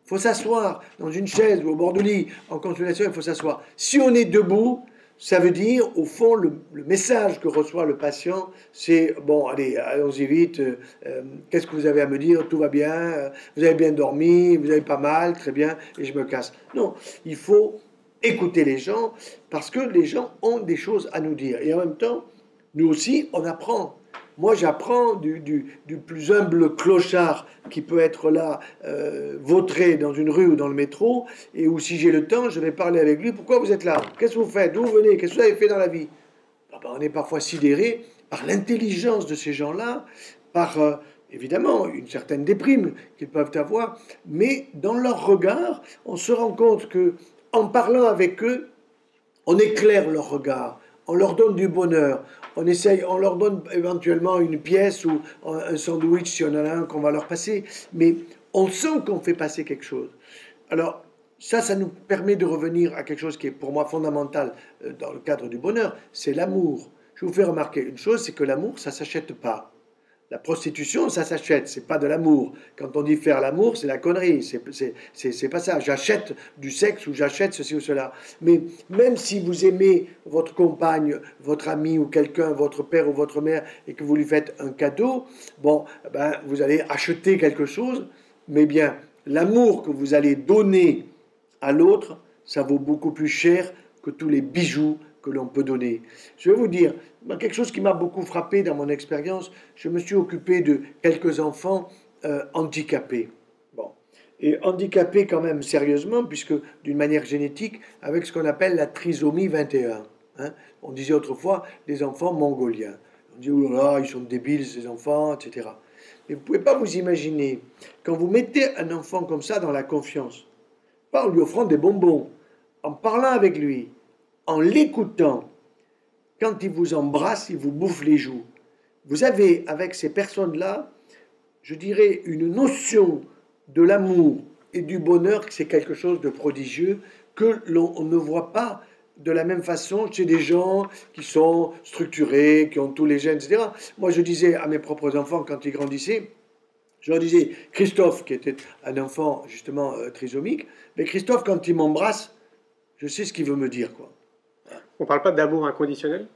faut s'asseoir dans une chaise ou au bord du lit en consultation, il faut s'asseoir. Si on est debout, ça veut dire, au fond, le, message que reçoit le patient, c'est bon, allez, allons-y vite. Euh, euh, qu'est-ce que vous avez à me dire? Tout va bien. Euh, vous avez bien dormi. Vous avez pas mal. Très bien. Et je me casse. Non, il faut écouter les gens parce que les gens ont des choses à nous dire. Et en même temps, nous aussi, on apprend. Moi, j'apprends du, plus humble clochard qui peut être là, euh, vautré dans une rue ou dans le métro, et où si j'ai le temps, je vais parler avec lui. Pourquoi vous êtes là? Qu'est-ce que vous faites? D'où vous venez? Qu'est-ce que vous avez fait dans la vie? Ah ben, On est parfois sidéré par l'intelligence de ces gens-là, par euh, évidemment une certaine déprime qu'ils peuvent avoir, mais dans leur regard, on se rend compte que en parlant avec eux, on éclaire leur regard, on leur donne du bonheur, on essaye, on leur donne éventuellement une pièce ou un sandwich si on en a un qu'on va leur passer, mais on sent qu'on fait passer quelque chose. Alors, ça, ça nous permet de revenir à quelque chose qui est pour moi fondamental euh, dans le cadre du bonheur, c'est l'amour. Je vous fais remarquer une chose, c'est que l'amour, ça s'achète pas. La prostitution, ça s'achète, c'est pas de l'amour. Quand on dit faire l'amour, c'est la connerie, c'est pas ça. J'achète du sexe ou j'achète ceci ou cela. Mais même si vous aimez votre compagne, votre ami ou quelqu'un, votre père ou votre mère, et que vous lui faites un cadeau, bon, ben, vous allez acheter quelque chose, mais bien, l'amour que vous allez donner à l'autre, ça vaut beaucoup plus cher que tous les bijoux que l'on peut donner. Je vais vous dire, quelque chose qui m'a beaucoup frappé dans mon expérience, je me suis occupé de quelques enfants euh, handicapés. Bon. Et handicapés quand même sérieusement, puisque d'une manière génétique, avec ce qu'on appelle la trisomie 21. Hein. On disait autrefois des enfants mongoliens. On dit, oh là là, ils sont débiles ces enfants, etc. Mais vous ne pouvez pas vous imaginer, quand vous mettez un enfant comme ça dans la confiance, pas en lui offrant des bonbons, en parlant avec lui, en l'écoutant, quand il vous embrasse, il vous bouffe les joues. Vous avez avec ces personnes-là, je dirais, une notion de l'amour et du bonheur, que c'est quelque chose de prodigieux que l'on ne voit pas de la même façon chez des gens qui sont structurés, qui ont tous les gènes, etc. Moi, je disais à mes propres enfants quand ils grandissaient, je leur disais, Christophe, qui était un enfant justement euh, trisomique, mais Christophe, quand il m'embrasse, je sais ce qu'il veut me dire. Quoi. On ne parle pas d'amour inconditionnel?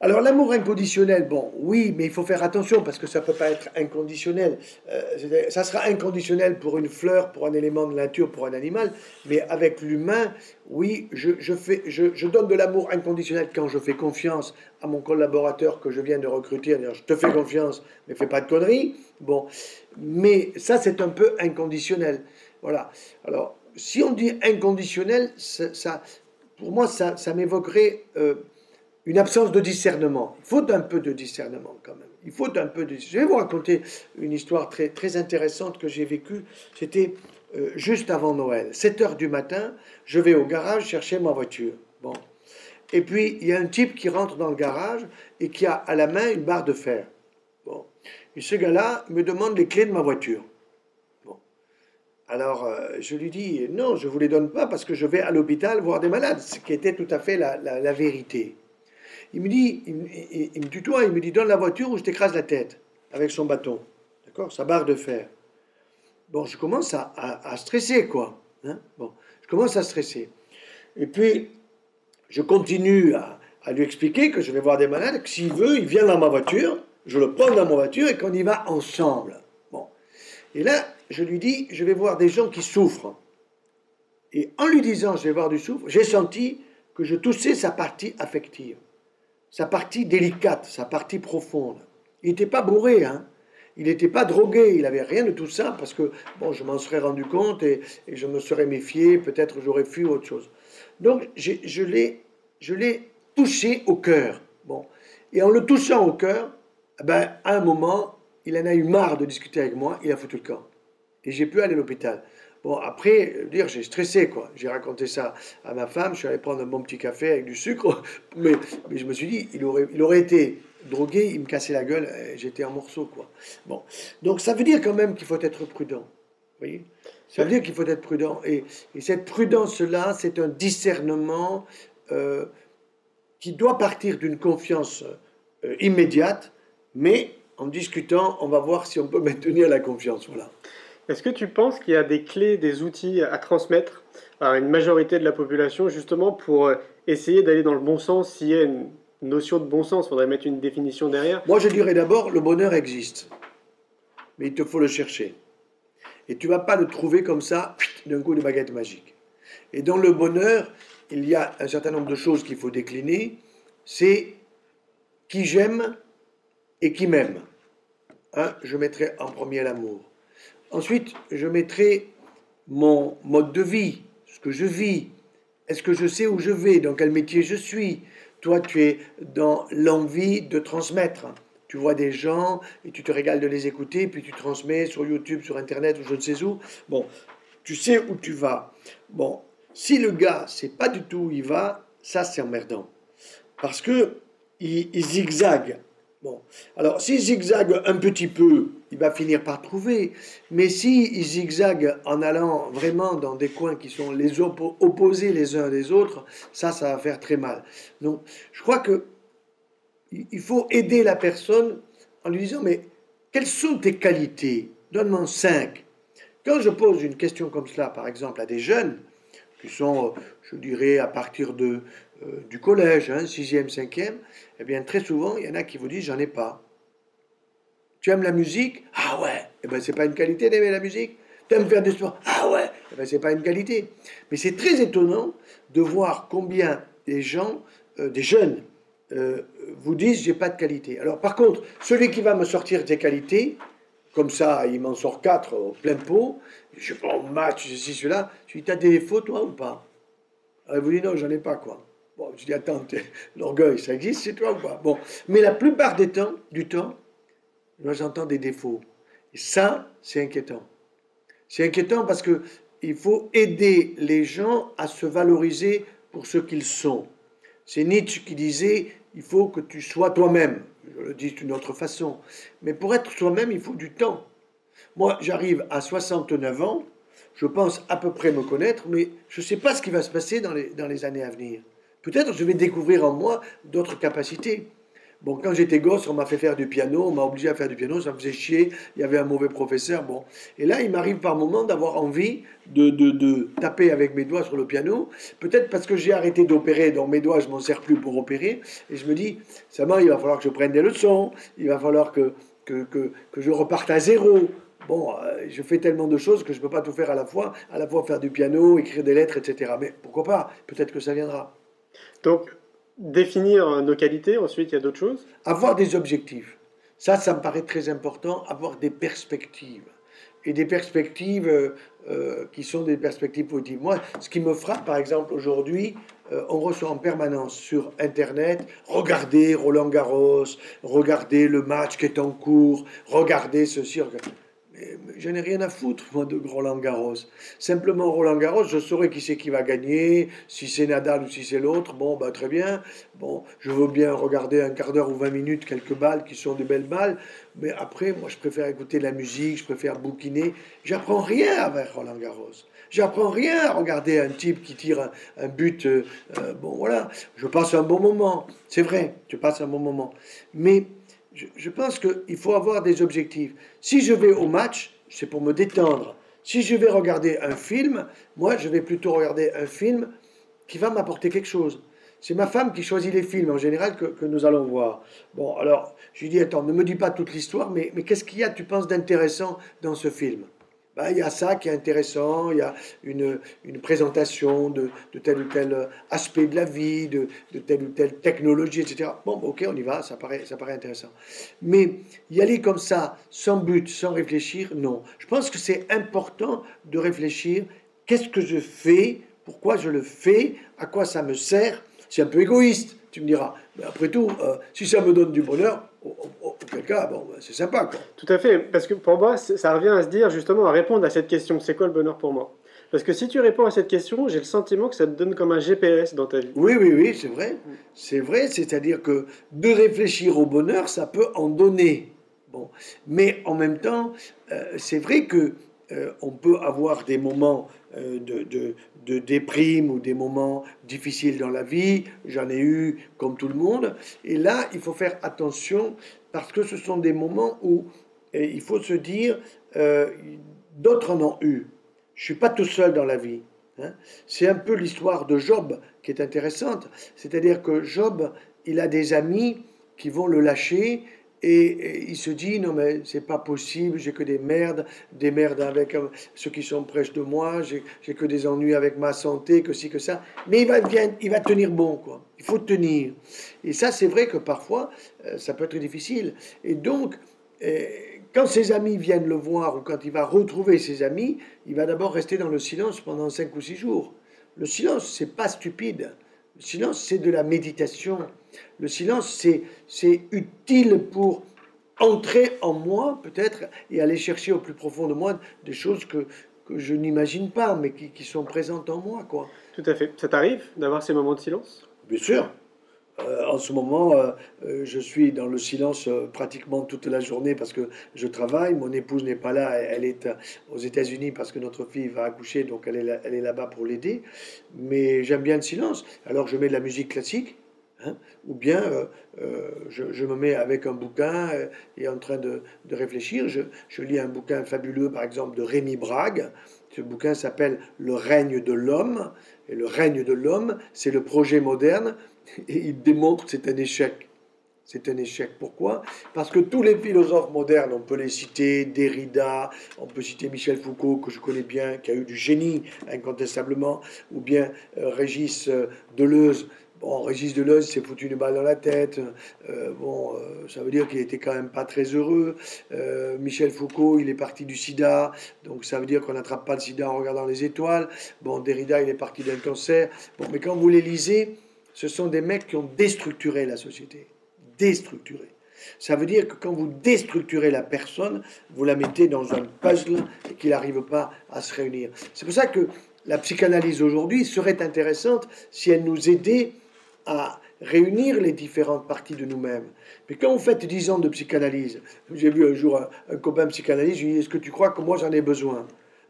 Alors l'amour inconditionnel, bon, oui, mais il faut faire attention parce que ça ne peut pas être inconditionnel. Euh, ça sera inconditionnel pour une fleur, pour un élément de nature, pour un animal, mais avec l'humain, oui, je, fais, je, donne de l'amour inconditionnel quand je fais confiance à mon collaborateur que je viens de recruter. je te fais confiance, mais fais pas de conneries. Bon, mais ça c'est un peu inconditionnel. Voilà. Alors, si on dit inconditionnel, ça, pour moi, ça, m'évoquerait... Euh, une absence de discernement. Il faut un peu de discernement quand même. Il faut un peu de... Je vais vous raconter une histoire très, très intéressante que j'ai vécue. C'était euh, juste avant Noël. 7 heures du matin, je vais au garage chercher ma voiture. Bon. Et puis, il y a un type qui rentre dans le garage et qui a à la main une barre de fer. Bon. Et ce gars-là me demande les clés de ma voiture. Alors, euh, je lui dis, non, je ne vous les donne pas parce que je vais à l'hôpital voir des malades, ce qui était tout à fait la, vérité. Il me dit, il, me tutoie, il me dit donne la voiture ou je t'écrase la tête avec son bâton, d'accord, sa barre de fer. Bon, je commence à, stresser quoi. Hein? Bon, je commence à stresser. Et puis, je continue à, lui expliquer que je vais voir des malades, que s'il veut, il vient dans ma voiture, je le prends dans ma voiture et qu'on y va ensemble. Et là, je lui dis, je vais voir des gens qui souffrent. Et en lui disant, je vais voir du souffre, j'ai senti que je touchais sa partie affective sa partie délicate, sa partie profonde. Il n'était pas bourré, hein. Il n'était pas drogué, il n'avait rien de tout ça, parce que, bon, je m'en serais rendu compte et, je me serais méfié, peut-être j'aurais fui autre chose. Donc, je l'ai, je l'ai touché au cœur. Bon. Et en le touchant au cœur, eh ben, à un moment, il en a eu marre de discuter avec moi, il a foutu le camp. Et j'ai pu aller à l'hôpital. Bon, après, dire, j'ai stressé, quoi. J'ai raconté ça à ma femme, je suis allé prendre un bon petit café avec du sucre, mais, je me suis dit, il aurait, été drogué, il me cassait la gueule, j'étais en morceaux, quoi. Bon, donc ça veut dire quand même qu'il faut être prudent, vous voyez? Ça veut dire qu'il faut être prudent, et, et cette prudence-là, c'est un discernement euh, qui doit partir d'une confiance euh, immédiate, mais en discutant, on va voir si on peut maintenir la confiance, voilà. Est-ce que tu penses qu'il y a des clés, des outils à transmettre à une majorité de la population justement pour euh, essayer d'aller dans le bon sens S'il y a une notion de bon sens, il faudrait mettre une définition derrière. Moi je dirais d'abord, le bonheur existe, mais il te faut le chercher. Et tu vas pas le trouver comme ça d'un coup de baguette magique. Et dans le bonheur, il y a un certain nombre de choses qu'il faut décliner. C'est qui j'aime et qui m'aime. Hein, je mettrai en premier l'amour. Ensuite, je mettrai mon mode de vie, ce que je vis. Est-ce que je sais où je vais, dans quel métier je suis? Toi, tu es dans l'envie de transmettre. Tu vois des gens et tu te régales de les écouter, puis tu transmets sur YouTube, sur Internet ou je ne sais où. Bon, tu sais où tu vas. Bon, si le gars sait pas du tout où il va, ça c'est emmerdant. Parce que il, il zigzague Bon, alors s'il zigzague un petit peu, il va finir par trouver. Mais s'il zigzague en allant vraiment dans des coins qui sont les opposés les uns des autres, ça, ça va faire très mal. Donc, je crois que il faut aider la personne en lui disant mais quelles sont tes qualités? Donne-moi cinq. Quand je pose une question comme cela, par exemple, à des jeunes qui sont, je dirais, à partir de euh, du collège, hein, 6e, 5e, eh bien très souvent, il y en a qui vous disent j'en ai pas. Tu aimes la musique? Ah ouais, eh ben c'est pas une qualité d'aimer la musique. Tu aimes faire du sport? Ah ouais, eh ben c'est pas une qualité. Mais c'est très étonnant de voir combien des gens, euh, des jeunes, euh, vous disent j'ai pas de qualité. Alors par contre, celui qui va me sortir des qualités, comme ça, il m'en sort quatre au plein pot, je prends match, ceci, cela, tu dis, as des défauts toi ou pas? Alors, vous dit non, j'en ai pas quoi. Bon, je dis, attends, l'orgueil, ça existe chez toi ou pas? Bon, mais la plupart des temps, du temps, moi j'entends des défauts. Et ça, c'est inquiétant. C'est inquiétant parce que il faut aider les gens à se valoriser pour ce qu'ils sont. C'est Nietzsche qui disait, il faut que tu sois toi-même. Je le dis d'une autre façon. Mais pour être toi-même, il faut du temps. Moi, j'arrive à 69 ans, je pense à peu près me connaître, mais je ne sais pas ce qui va se passer dans les années à venir. Peut-être je vais découvrir en moi d'autres capacités. Bon, quand j'étais gosse, on m'a fait faire du piano, on m'a obligé à faire du piano, ça me faisait chier, il y avait un mauvais professeur, bon. Et là, il m'arrive par moment d'avoir envie de, taper avec mes doigts sur le piano, peut-être parce que j'ai arrêté d'opérer, donc mes doigts, je m'en sers plus pour opérer, et je me dis, ça va, il va falloir que je prenne des leçons, il va falloir que, que, que, que je reparte à zéro. Bon, euh, je fais tellement de choses que je ne peux pas tout faire à la fois, à la fois faire du piano, écrire des lettres, etc. Mais pourquoi pas? Peut-être que ça viendra. Donc, définir nos qualités, ensuite il y a d'autres choses Avoir des objectifs. Ça, ça me paraît très important, avoir des perspectives. Et des perspectives euh, euh, qui sont des perspectives positives. Moi, ce qui me frappe, par exemple, aujourd'hui, euh, on reçoit en permanence sur Internet, regardez Roland Garros, regardez le match qui est en cours, regardez ceci, regardez je n'ai rien à foutre, moi, de Roland Garros. Simplement, Roland Garros, je saurais qui c'est qui va gagner, si c'est Nadal ou si c'est l'autre. Bon, bah, très bien. Bon, je veux bien regarder un quart d'heure ou 20 minutes quelques balles qui sont des belles balles. Mais après, moi, je préfère écouter la musique, je préfère bouquiner. J'apprends rien avec Roland Garros. J'apprends rien à regarder un type qui tire un, but. Euh, euh, bon, voilà. Je passe un bon moment. C'est vrai, je passe un bon moment. Mais je, pense qu'il faut avoir des objectifs. Si je vais au match, c'est pour me détendre. Si je vais regarder un film, moi, je vais plutôt regarder un film qui va m'apporter quelque chose. C'est ma femme qui choisit les films en général que, nous allons voir. Bon, alors, je lui dis, attends, ne me dis pas toute l'histoire, mais qu'est-ce qu'il y a, tu penses, d'intéressant dans ce film? Bah, y a ça qui est intéressant, il y a une, une présentation de, tel ou tel aspect de la vie, de, de, telle ou telle technologie, etc. Bon, ok, on y va, ça paraît, ça paraît intéressant. Mais y aller comme ça, sans but, sans réfléchir, non. Je pense que c'est important de réfléchir, qu'est-ce que je fais, pourquoi je le fais, à quoi ça me sert. C'est un peu égoïste, tu me diras. Après tout, euh, si ça me donne du bonheur, auquel cas, bon, ben, c'est sympa. Quoi. Tout à fait, parce que pour moi, ça revient à se dire justement, à répondre à cette question, c'est quoi le bonheur pour moi? Parce que si tu réponds à cette question, j'ai le sentiment que ça te donne comme un GPS dans ta vie. Oui, oui, oui, c'est vrai. C'est vrai, c'est-à-dire que de réfléchir au bonheur, ça peut en donner. Bon. Mais en même temps, euh, c'est vrai que euh, on peut avoir des moments euh, de, de, de, déprime ou des moments difficiles dans la vie. J'en ai eu comme tout le monde. Et là, il faut faire attention parce que ce sont des moments où il faut se dire, euh, d'autres en ont eu. Je suis pas tout seul dans la vie. Hein. C'est un peu l'histoire de Job qui est intéressante. C'est-à-dire que Job, il a des amis qui vont le lâcher et, il se dit, non mais c'est pas possible, j'ai que des merdes, des merdes avec euh, ceux qui sont proches de moi, j'ai que des ennuis avec ma santé, que ci, que ça. Mais il va, il va tenir bon, quoi. Il faut tenir. Et ça, c'est vrai que parfois, euh, ça peut être difficile. Et donc, euh, quand ses amis viennent le voir ou quand il va retrouver ses amis, il va d'abord rester dans le silence pendant cinq ou six jours. Le silence, c'est pas stupide. Le silence, c'est de la méditation. Le silence, c'est utile pour entrer en moi, peut-être, et aller chercher au plus profond de moi des choses que, que je n'imagine pas, mais qui, qui, sont présentes en moi. Quoi. Tout à fait. Ça t'arrive d'avoir ces moments de silence? Bien sûr. Euh, en ce moment, euh, euh, je suis dans le silence pratiquement toute la journée parce que je travaille. Mon épouse n'est pas là, elle est aux États-Unis parce que notre fille va accoucher, donc elle est, là, elle est là-bas pour l'aider. Mais j'aime bien le silence. Alors je mets de la musique classique Hein, ou bien je, me mets avec un bouquin et en train de, réfléchir. Je, lis un bouquin fabuleux, par exemple, de Rémi Brague. Ce bouquin s'appelle Le règne de l'homme. Et le règne de l'homme, c'est le projet moderne. Et il démontre que c'est un échec. C'est un échec. Pourquoi? Parce que tous les philosophes modernes, on peut les citer, Derrida, on peut citer Michel Foucault, que je connais bien, qui a eu du génie incontestablement, ou bien Régis Deleuze, Bon, Régis Deleuze s'est foutu une balle dans la tête. Euh, bon, euh, ça veut dire qu'il était quand même pas très heureux. Euh, Michel Foucault, il est parti du sida, donc ça veut dire qu'on n'attrape pas le sida en regardant les étoiles. Bon, Derrida, il est parti d'un cancer. Bon, mais quand vous les lisez, ce sont des mecs qui ont déstructuré la société. Déstructuré. Ça veut dire que quand vous déstructurez la personne, vous la mettez dans un puzzle et qu'il n'arrive pas à se réunir. C'est pour ça que la psychanalyse aujourd'hui serait intéressante si elle nous aidait à réunir les différentes parties de nous-mêmes. Mais quand vous faites 10 ans de psychanalyse, j'ai vu un jour un, copain psychanalyste, je lui ai dit, est-ce que tu crois que moi j'en ai besoin?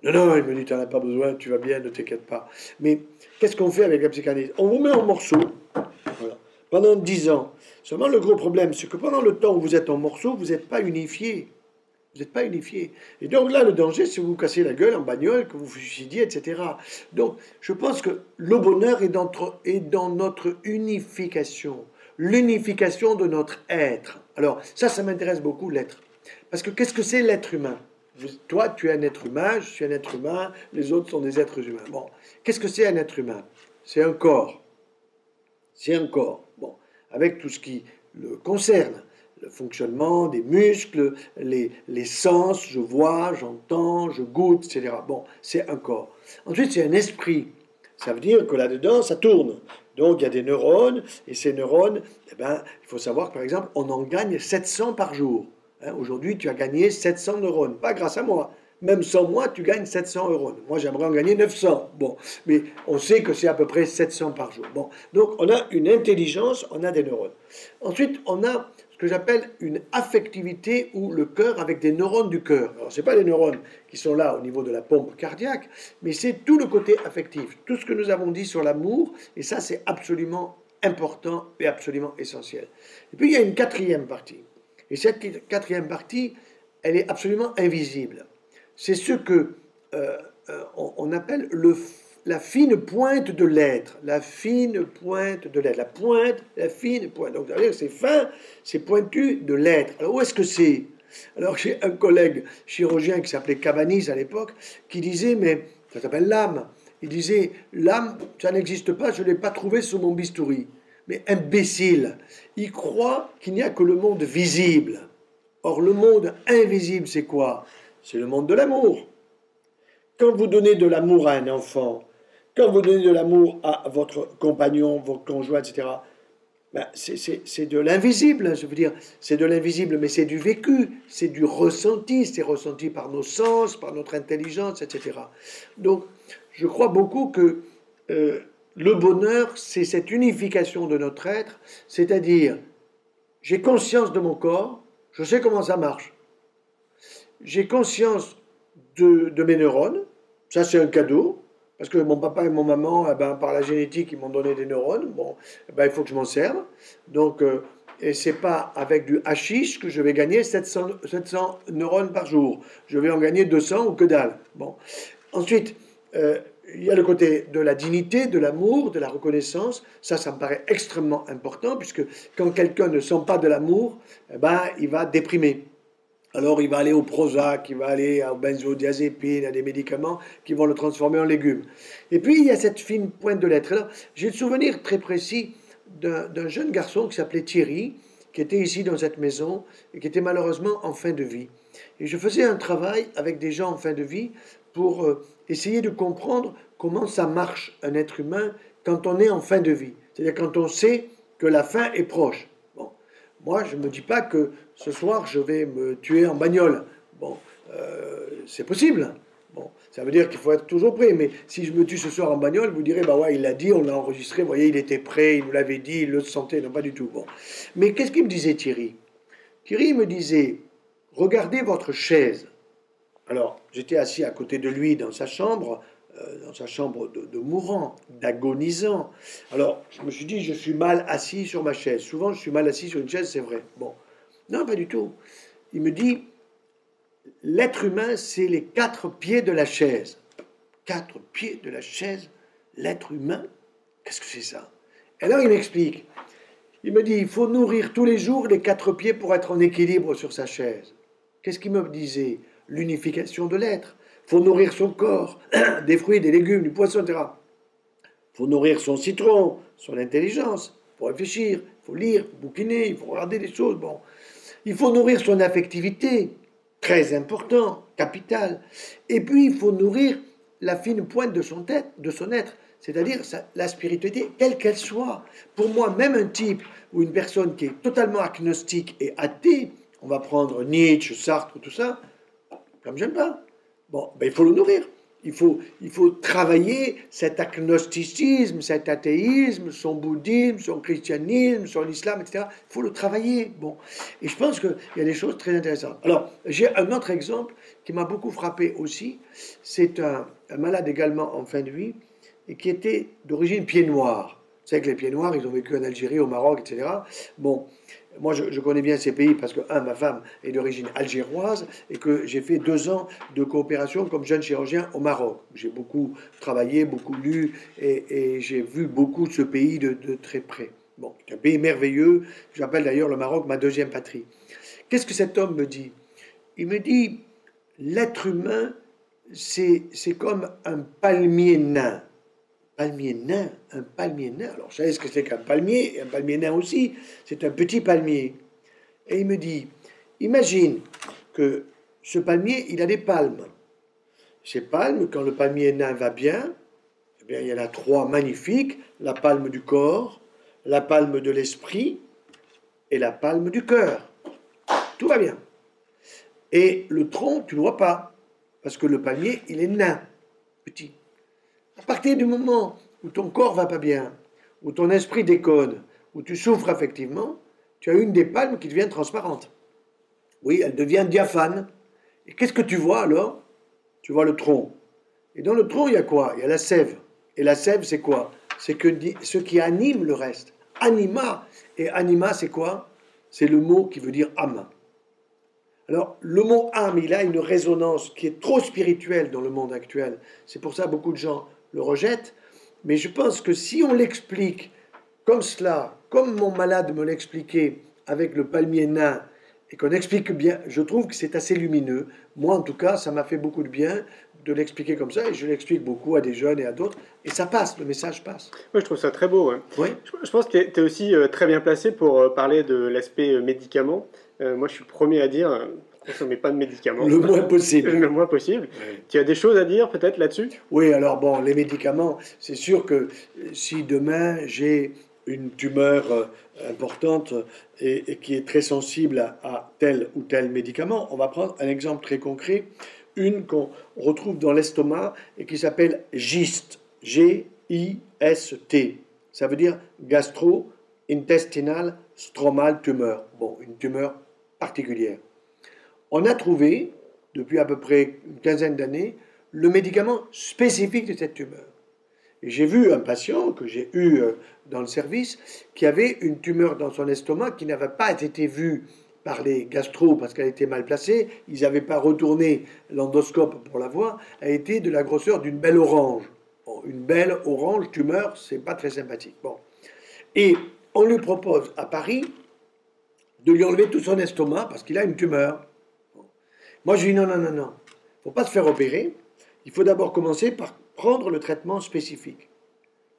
Non, non, il me dit, tu n'en as pas besoin, tu vas bien, ne t'inquiète pas. Mais qu'est-ce qu'on fait avec la psychanalyse? On vous met en morceaux, pendant dix ans. Seulement, le gros problème, c'est que pendant le temps où vous êtes en morceaux, vous n'êtes pas unifié. Vous n'êtes pas unifié. Et donc là, le danger, c'est que vous vous cassez la gueule en bagnole, que vous vous suicidiez, etc. Donc, je pense que le bonheur est dans notre unification, l'unification de notre être. Alors, ça, ça m'intéresse beaucoup, l'être. Parce que qu'est-ce que c'est l'être humain? Toi, tu es un être humain, je suis un être humain, les autres sont des êtres humains. Bon, qu'est-ce que c'est un être humain? C'est un corps. C'est un corps. Bon, avec tout ce qui le concerne le fonctionnement des muscles, les, les sens, je vois, j'entends, je goûte, etc. Bon, c'est un corps. Ensuite, c'est un esprit. Ça veut dire que là-dedans, ça tourne. Donc, il y a des neurones, et ces neurones, eh ben, il faut savoir que, par exemple, on en gagne 700 par jour. Hein, aujourd'hui, tu as gagné 700 neurones, pas grâce à moi. Même sans moi, tu gagnes 700 euros. Moi, j'aimerais en gagner 900. Bon, mais on sait que c'est à peu près 700 par jour. Bon, donc on a une intelligence, on a des neurones. Ensuite, on a ce que j'appelle une affectivité ou le cœur avec des neurones du cœur. Alors, ce pas les neurones qui sont là au niveau de la pompe cardiaque, mais c'est tout le côté affectif, tout ce que nous avons dit sur l'amour, et ça, c'est absolument important et absolument essentiel. Et puis, il y a une quatrième partie. Et cette quatrième partie, elle est absolument invisible. C'est ce que euh, euh, on appelle le la fine pointe de l'être, la fine pointe de l'être, la pointe, la fine pointe. Donc, c'est fin, c'est pointu de l'être. Alors, où est-ce que c'est? Alors, j'ai un collègue chirurgien qui s'appelait Cabanis à l'époque, qui disait, mais ça s'appelle l'âme. Il disait, l'âme, ça n'existe pas, je ne l'ai pas trouvé sur mon bistouri. Mais imbécile, il croit qu'il n'y a que le monde visible. Or, le monde invisible, c'est quoi? C'est le monde de l'amour. Quand vous donnez de l'amour à un enfant, quand vous donnez de l'amour à votre compagnon, votre conjoint, etc., ben c'est de l'invisible, je veux dire, c'est de l'invisible, mais c'est du vécu, c'est du ressenti, c'est ressenti par nos sens, par notre intelligence, etc. Donc, je crois beaucoup que euh, le bonheur, c'est cette unification de notre être, c'est-à-dire, j'ai conscience de mon corps, je sais comment ça marche, j'ai conscience de, mes neurones, ça c'est un cadeau, parce que mon papa et mon maman, eh ben, par la génétique, ils m'ont donné des neurones. Bon, eh ben, il faut que je m'en serve. Donc, euh, et c'est pas avec du hashish que je vais gagner 700, 700 neurones par jour. Je vais en gagner 200 ou que dalle. Bon. Ensuite, euh, il y a le côté de la dignité, de l'amour, de la reconnaissance. Ça, ça me paraît extrêmement important, puisque quand quelqu'un ne sent pas de l'amour, eh ben, il va déprimer. Alors il va aller au Prozac, il va aller au benzodiazépine, à des médicaments qui vont le transformer en légume. Et puis il y a cette fine pointe de l'être. J'ai le souvenir très précis d'un jeune garçon qui s'appelait Thierry, qui était ici dans cette maison et qui était malheureusement en fin de vie. Et je faisais un travail avec des gens en fin de vie pour euh, essayer de comprendre comment ça marche un être humain quand on est en fin de vie. C'est-à-dire quand on sait que la fin est proche. Moi, je ne me dis pas que ce soir, je vais me tuer en bagnole. Bon, euh, c'est possible. Bon, ça veut dire qu'il faut être toujours prêt. Mais si je me tue ce soir en bagnole, vous direz, bah ouais, il l'a dit, on l'a enregistré, voyez, il était prêt, il nous l'avait dit, il le sentait. Non, pas du tout. Bon. Mais qu'est-ce qu'il me disait Thierry? Thierry me disait, regardez votre chaise. Alors, j'étais assis à côté de lui dans sa chambre, euh, dans sa chambre de, mourant, d'agonisant. Alors, je me suis dit, je suis mal assis sur ma chaise. Souvent, je suis mal assis sur une chaise, c'est vrai. Bon, non, pas du tout. Il me dit, l'être humain, c'est les quatre pieds de la chaise. Quatre pieds de la chaise, l'être humain, qu'est-ce que c'est ça? Et alors, il m'explique. Il me dit, il faut nourrir tous les jours les quatre pieds pour être en équilibre sur sa chaise. Qu'est-ce qu'il me disait? L'unification de l'être faut nourrir son corps, des fruits, des légumes, du poisson, etc. faut nourrir son citron, son intelligence, il faut réfléchir, il faut lire, bouquiner, il faut regarder des choses. Bon. Il faut nourrir son affectivité, très important, capital. Et puis, il faut nourrir la fine pointe de son, tête, de son être, c'est-à-dire la spiritualité, quelle qu'elle soit. Pour moi, même un type ou une personne qui est totalement agnostique et athée, on va prendre Nietzsche, Sartre, tout ça, comme j'aime pas. Bon, ben, il faut le nourrir. il faut, il faut travailler cet agnosticisme, cet athéisme, son bouddhisme, son christianisme, son islam, etc. Il faut le travailler. Bon. Et je pense qu'il y a des choses très intéressantes. Alors, j'ai un autre exemple qui m'a beaucoup frappé aussi. C'est un, malade également en fin de vie et qui était d'origine pied noir. Savez que les pieds noirs, ils ont vécu en Algérie, au Maroc, etc. Bon, moi, je, connais bien ces pays parce que, un, ma femme est d'origine algéroise et que j'ai fait deux ans de coopération comme jeune chirurgien au Maroc. J'ai beaucoup travaillé, beaucoup lu et, j'ai vu beaucoup de ce pays de, très près. Bon, c'est un pays merveilleux. J'appelle d'ailleurs le Maroc ma deuxième patrie. Qu'est-ce que cet homme me dit? Il me dit l'être humain, c'est comme un palmier nain palmier nain, un palmier nain. Alors, vous savez ce que c'est qu'un palmier, un palmier nain aussi, c'est un petit palmier. Et il me dit, imagine que ce palmier, il a des palmes. Ces palmes, quand le palmier nain va bien, eh bien, il y en a trois magnifiques, la palme du corps, la palme de l'esprit et la palme du cœur. Tout va bien. Et le tronc, tu ne vois pas, parce que le palmier, il est nain, petit. À partir du moment où ton corps va pas bien, où ton esprit décode, où tu souffres effectivement, tu as une des palmes qui devient transparente. Oui, elle devient diaphane. Et qu'est-ce que tu vois alors? Tu vois le tronc. Et dans le tronc, il y a quoi? Il y a la sève. Et la sève, c'est quoi? C'est que ce qui anime le reste. Anima. Et anima, c'est quoi? C'est le mot qui veut dire âme. Alors, le mot âme, il a une résonance qui est trop spirituelle dans le monde actuel. C'est pour ça que beaucoup de gens le rejette, mais je pense que si on l'explique comme cela, comme mon malade me l'expliquait avec le palmier nain, et qu'on explique bien, je trouve que c'est assez lumineux. Moi, en tout cas, ça m'a fait beaucoup de bien de l'expliquer comme ça, et je l'explique beaucoup à des jeunes et à d'autres, et ça passe, le message passe. Oui, je trouve ça très beau. Oui. Je, pense que tu es, aussi euh, très bien placé pour euh, parler de l'aspect euh, médicament. moi, je suis le premier à dire, consommer pas de médicaments. Le moins possible. le moins possible. Tu as des choses à dire peut-être là-dessus? Oui, alors bon, les médicaments, c'est sûr que si demain j'ai une tumeur euh, importante et, qui est très sensible à, tel ou tel médicament, on va prendre un exemple très concret, une qu'on retrouve dans l'estomac et qui s'appelle GIST, G-I-S-T. Ça veut dire gastro-intestinal stromal tumeur. Bon, une tumeur particulière on a trouvé, depuis à peu près une quinzaine d'années, le médicament spécifique de cette tumeur. Et j'ai vu un patient que j'ai eu euh, dans le service qui avait une tumeur dans son estomac qui n'avait pas été vue par les gastro parce qu'elle était mal placée, ils n'avaient pas retourné l'endoscope pour la voir, elle était de la grosseur d'une belle orange. une belle orange tumeur, c'est pas très sympathique. Bon. Et on lui propose à Paris de lui enlever tout son estomac parce qu'il a une tumeur. Moi, je dis non, non, non, non. Il ne faut pas se faire opérer. Il faut d'abord commencer par prendre le traitement spécifique.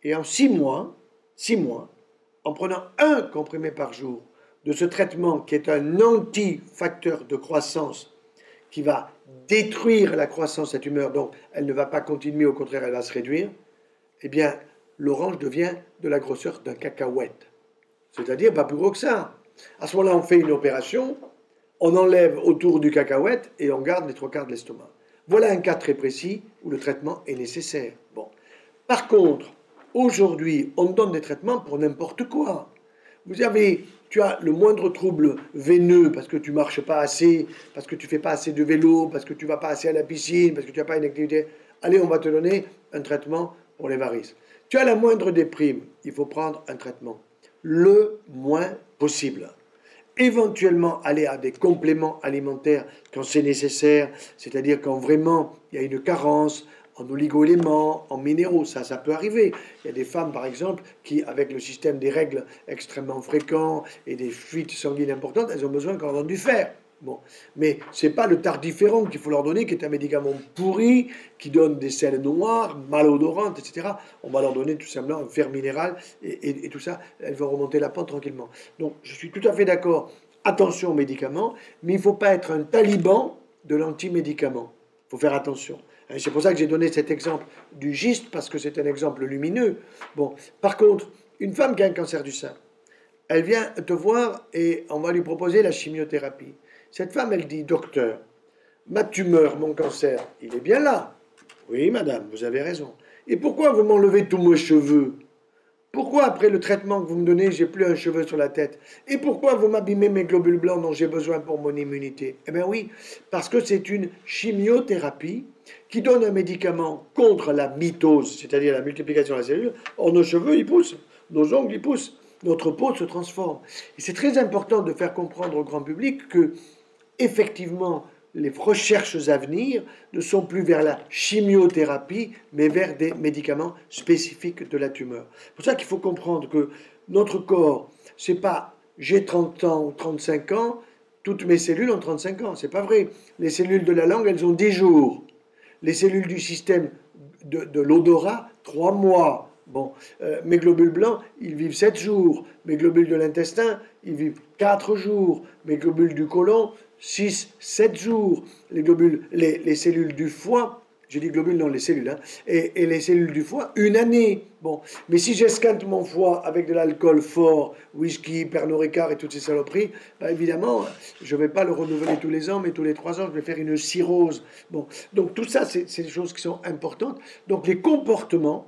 Et en six mois, six mois, en prenant un comprimé par jour de ce traitement qui est un anti-facteur de croissance qui va détruire la croissance de cette tumeur, donc elle ne va pas continuer, au contraire, elle va se réduire, eh bien, l'orange devient de la grosseur d'un cacahuète. C'est-à-dire pas plus gros que ça. À ce moment-là, on fait une opération, on enlève autour du cacahuète et on garde les trois quarts de l'estomac. Voilà un cas très précis où le traitement est nécessaire. Bon. Par contre, aujourd'hui, on donne des traitements pour n'importe quoi. Vous avez, tu as le moindre trouble veineux parce que tu marches pas assez, parce que tu fais pas assez de vélo, parce que tu vas pas assez à la piscine, parce que tu n'as pas une activité. Allez, on va te donner un traitement pour les varices. Tu as la moindre déprime, il faut prendre un traitement le moins possible éventuellement aller à des compléments alimentaires quand c'est nécessaire, c'est-à-dire quand vraiment il y a une carence en oligo-éléments, en minéraux, ça, ça peut arriver. Il y a des femmes, par exemple, qui, avec le système des règles extrêmement fréquents et des fuites sanguines importantes, elles ont besoin leur donne du fer. Bon. Mais ce n'est pas le tardiféron qu'il faut leur donner, qui est un médicament pourri, qui donne des sels noirs, malodorantes, etc. On va leur donner tout simplement un fer minéral, et, tout ça, elles vont remonter la pente tranquillement. Donc je suis tout à fait d'accord, attention aux médicaments, mais il ne faut pas être un taliban de l'anti-médicament. Il faut faire attention. C'est pour ça que j'ai donné cet exemple du giste, parce que c'est un exemple lumineux. Bon, par contre, une femme qui a un cancer du sein, elle vient te voir et on va lui proposer la chimiothérapie. Cette femme, elle dit, docteur, ma tumeur, mon cancer, il est bien là. Oui, madame, vous avez raison. Et pourquoi vous m'enlevez tous mes cheveux? Pourquoi, après le traitement que vous me donnez, j'ai plus un cheveu sur la tête? Et pourquoi vous m'abîmez mes globules blancs dont j'ai besoin pour mon immunité? Eh bien oui, parce que c'est une chimiothérapie qui donne un médicament contre la mitose, c'est-à-dire la multiplication de la cellule. Or, nos cheveux, ils poussent, nos ongles, ils poussent, notre peau se transforme. Et c'est très important de faire comprendre au grand public que, effectivement, les recherches à venir ne sont plus vers la chimiothérapie, mais vers des médicaments spécifiques de la tumeur. C'est pour ça qu'il faut comprendre que notre corps, c'est pas j'ai 30 ans ou 35 ans, toutes mes cellules ont 35 ans. C'est pas vrai. Les cellules de la langue, elles ont 10 jours. Les cellules du système de, l'odorat, 3 mois. Bon, euh, mes globules blancs, ils vivent 7 jours. Mes globules de l'intestin, ils vivent 4 jours. Mes globules du côlon, 6, 7 jours. Les globules, les, cellules du foie, j'ai dit globules, non, les cellules, hein, et, les cellules du foie, une année. Bon, mais si j'escante mon foie avec de l'alcool fort, whisky, Pernod Ricard et toutes ces saloperies, bah, évidemment, je ne vais pas le renouveler tous les ans, mais tous les trois ans, je vais faire une cirrhose. Bon, donc tout ça, c'est des choses qui sont importantes. Donc les comportements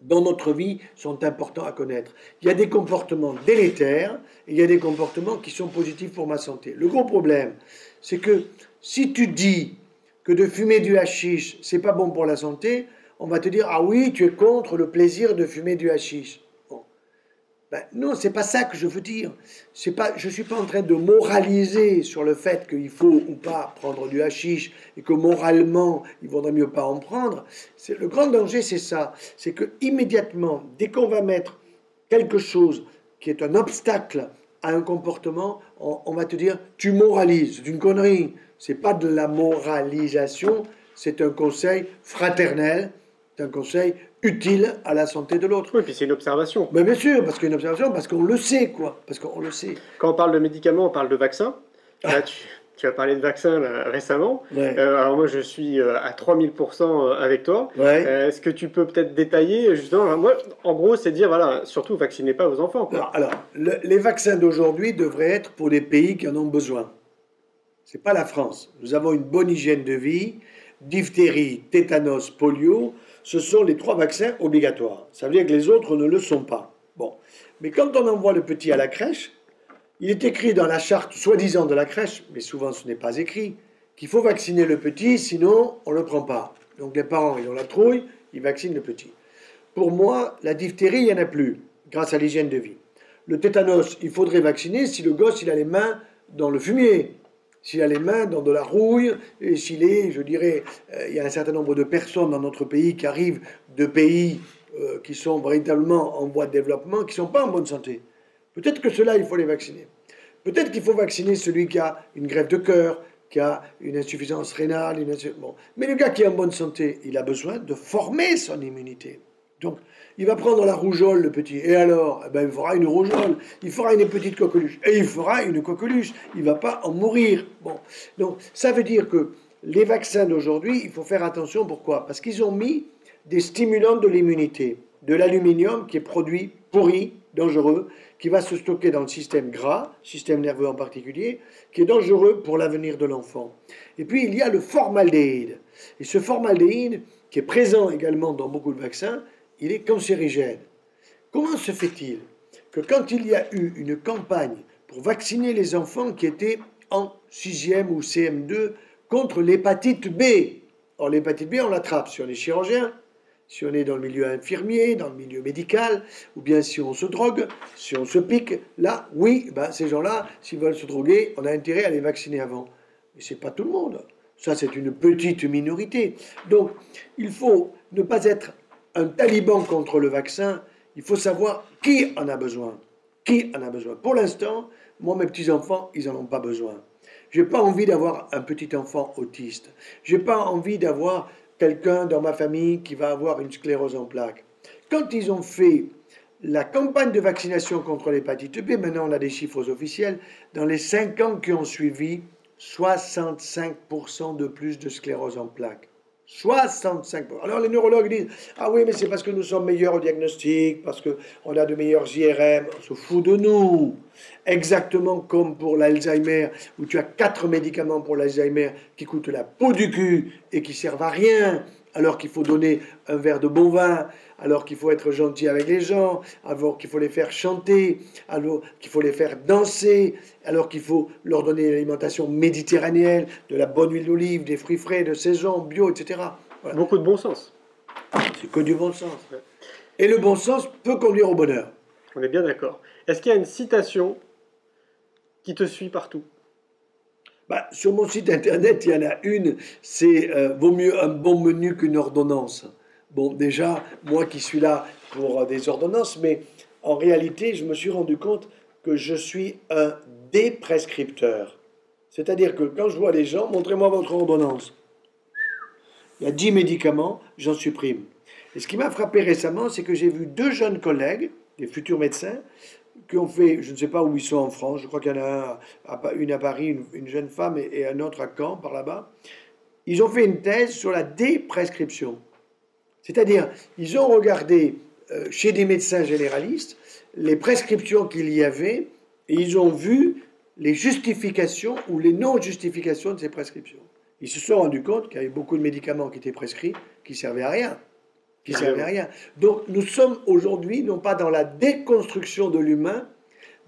dans notre vie sont importants à connaître. Il y a des comportements délétères et il y a des comportements qui sont positifs pour ma santé. Le gros problème, c'est que si tu dis que de fumer du hashish, c'est pas bon pour la santé, on va te dire ah oui, tu es contre le plaisir de fumer du hashish. Ben, non, c'est pas ça que je veux dire. C'est pas, je suis pas en train de moraliser sur le fait qu'il faut ou pas prendre du hashish et que moralement il vaudrait mieux pas en prendre. C'est le grand danger, c'est ça, c'est que immédiatement, dès qu'on va mettre quelque chose qui est un obstacle à un comportement, on, va te dire tu moralises, c'est une connerie. C'est pas de la moralisation, c'est un conseil fraternel, c'est un conseil utile à la santé de l'autre. Oui, puis c'est une observation. Mais bien sûr, parce qu'il y a une observation, parce qu'on le sait, quoi. Parce qu'on le sait. Quand on parle de médicaments, on parle de vaccins. Là, tu, as parlé de vaccins récemment. Euh, alors moi, je suis euh, à 3000% euh, avec toi. Est-ce que tu peux peut-être détailler justement Moi, en gros, c'est dire, voilà, surtout, vaccinez pas vos enfants. Quoi. Alors, les vaccins d'aujourd'hui devraient être pour les pays qui en ont besoin. C'est pas la France. Nous avons une bonne hygiène de vie, diphtérie, tétanos, polio ce sont les trois vaccins obligatoires. Ça veut dire que les autres ne le sont pas. Bon. Mais quand on envoie le petit à la crèche, il est écrit dans la charte soi-disant de la crèche, mais souvent ce n'est pas écrit, qu'il faut vacciner le petit, sinon on ne le prend pas. Donc les parents, ils ont la trouille, ils vaccinent le petit. Pour moi, la diphtérie, il n'y en a plus, grâce à l'hygiène de vie. Le tétanos, il faudrait vacciner si le gosse, il a les mains dans le fumier s'il a les mains dans de la rouille, et s'il est, je dirais, euh, il y a un certain nombre de personnes dans notre pays qui arrivent de pays euh, qui sont véritablement en voie de développement, qui ne sont pas en bonne santé. Peut-être que cela, il faut les vacciner. Peut-être qu'il faut vacciner celui qui a une grève de cœur, qui a une insuffisance rénale. Une. Mais le gars qui est en bonne santé, il a besoin de former son immunité. Donc, il va prendre la rougeole, le petit. Et alors? Eh ben, Il fera une rougeole, il fera une petite coqueluche. Et il fera une coqueluche. Il ne va pas en mourir. Bon. Donc, ça veut dire que les vaccins d'aujourd'hui, il faut faire attention. Pourquoi? Parce qu'ils ont mis des stimulants de l'immunité. De l'aluminium qui est produit pourri, dangereux, qui va se stocker dans le système gras, système nerveux en particulier, qui est dangereux pour l'avenir de l'enfant. Et puis il y a le formaldéhyde. Et ce formaldéhyde, qui est présent également dans beaucoup de vaccins, il est cancérigène. Comment se fait-il que quand il y a eu une campagne pour vacciner les enfants qui étaient en 6e ou CM2 contre l'hépatite B, or l'hépatite B on l'attrape si on est chirurgien, si on est dans le milieu infirmier, dans le milieu médical, ou bien si on se drogue, si on se pique, là, oui, ben, ces gens-là, s'ils veulent se droguer, on a intérêt à les vacciner avant. Mais ce n'est pas tout le monde. Ça, c'est une petite minorité. Donc, il faut ne pas être un taliban contre le vaccin, il faut savoir qui en a besoin. Qui en a besoin? Pour l'instant, moi, mes petits-enfants, ils n'en ont pas besoin. Je n'ai pas envie d'avoir un petit enfant autiste. Je n'ai pas envie d'avoir quelqu'un dans ma famille qui va avoir une sclérose en plaques. Quand ils ont fait la campagne de vaccination contre l'hépatite B, maintenant on a des chiffres officiels, dans les 5 ans qui ont suivi, 65% de plus de sclérose en plaques. 65%. Alors les neurologues disent Ah oui, mais c'est parce que nous sommes meilleurs au diagnostic, parce qu'on a de meilleurs IRM. On se fout de nous. Exactement comme pour l'Alzheimer, où tu as quatre médicaments pour l'Alzheimer qui coûtent la peau du cul et qui servent à rien, alors qu'il faut donner un verre de bon vin, alors qu'il faut être gentil avec les gens, alors qu'il faut les faire chanter, alors qu'il faut les faire danser, alors qu'il faut leur donner une alimentation méditerranéenne, de la bonne huile d'olive, des fruits frais, de saison, bio, etc. Beaucoup de bon sens. C'est que du bon sens. Et le bon sens peut conduire au bonheur. On est bien d'accord. Est-ce qu'il y a une citation qui te suit partout? Bah, Sur mon site internet, il y en a une, c'est euh, Vaut mieux un bon menu qu'une ordonnance. Bon, déjà, moi qui suis là pour euh, des ordonnances, mais en réalité, je me suis rendu compte que je suis un déprescripteur. C'est-à-dire que quand je vois les gens, montrez-moi votre ordonnance. Il y a 10 médicaments, j'en supprime. Et ce qui m'a frappé récemment, c'est que j'ai vu deux jeunes collègues, des futurs médecins, qui ont fait, je ne sais pas où ils sont en France, je crois qu'il y en a une à Paris, une, jeune femme, et, un autre à Caen, par là-bas. Ils ont fait une thèse sur la déprescription. C'est-à-dire, ils ont regardé euh, chez des médecins généralistes les prescriptions qu'il y avait, et ils ont vu les justifications ou les non-justifications de ces prescriptions. Ils se sont rendus compte qu'il y avait beaucoup de médicaments qui étaient prescrits qui servaient à rien qui ne servait à rien. Donc nous sommes aujourd'hui non pas dans la déconstruction de l'humain,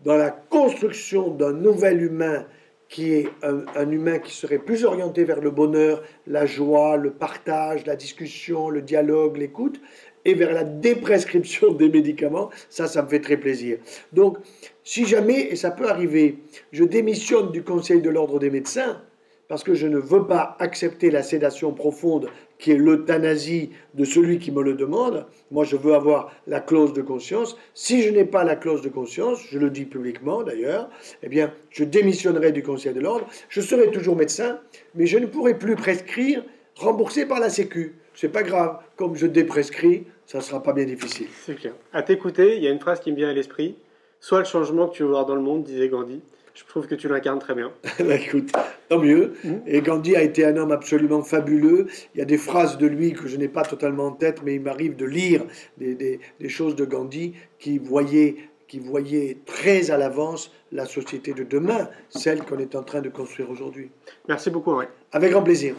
dans la construction d'un nouvel humain qui est un, humain qui serait plus orienté vers le bonheur, la joie, le partage, la discussion, le dialogue, l'écoute, et vers la déprescription des médicaments. Ça, ça me fait très plaisir. Donc, si jamais, et ça peut arriver, je démissionne du Conseil de l'ordre des médecins, parce que je ne veux pas accepter la sédation profonde qui est l'euthanasie de celui qui me le demande. Moi, je veux avoir la clause de conscience. Si je n'ai pas la clause de conscience, je le dis publiquement d'ailleurs, eh bien, je démissionnerai du Conseil de l'ordre. Je serai toujours médecin, mais je ne pourrai plus prescrire remboursé par la Sécu. C'est pas grave. Comme je déprescris, ça ne sera pas bien difficile. C'est clair. À t'écouter, il y a une phrase qui me vient à l'esprit. Soit le changement que tu veux voir dans le monde, disait Gandhi, je trouve que tu l'incarnes très bien. Bah, écoute, tant mieux. Mmh. Et Gandhi a été un homme absolument fabuleux. Il y a des phrases de lui que je n'ai pas totalement en tête, mais il m'arrive de lire des, choses de Gandhi qui voyaient, qui voyaient très à l'avance la société de demain, celle qu'on est en train de construire aujourd'hui. Merci beaucoup, Henri. Avec grand plaisir.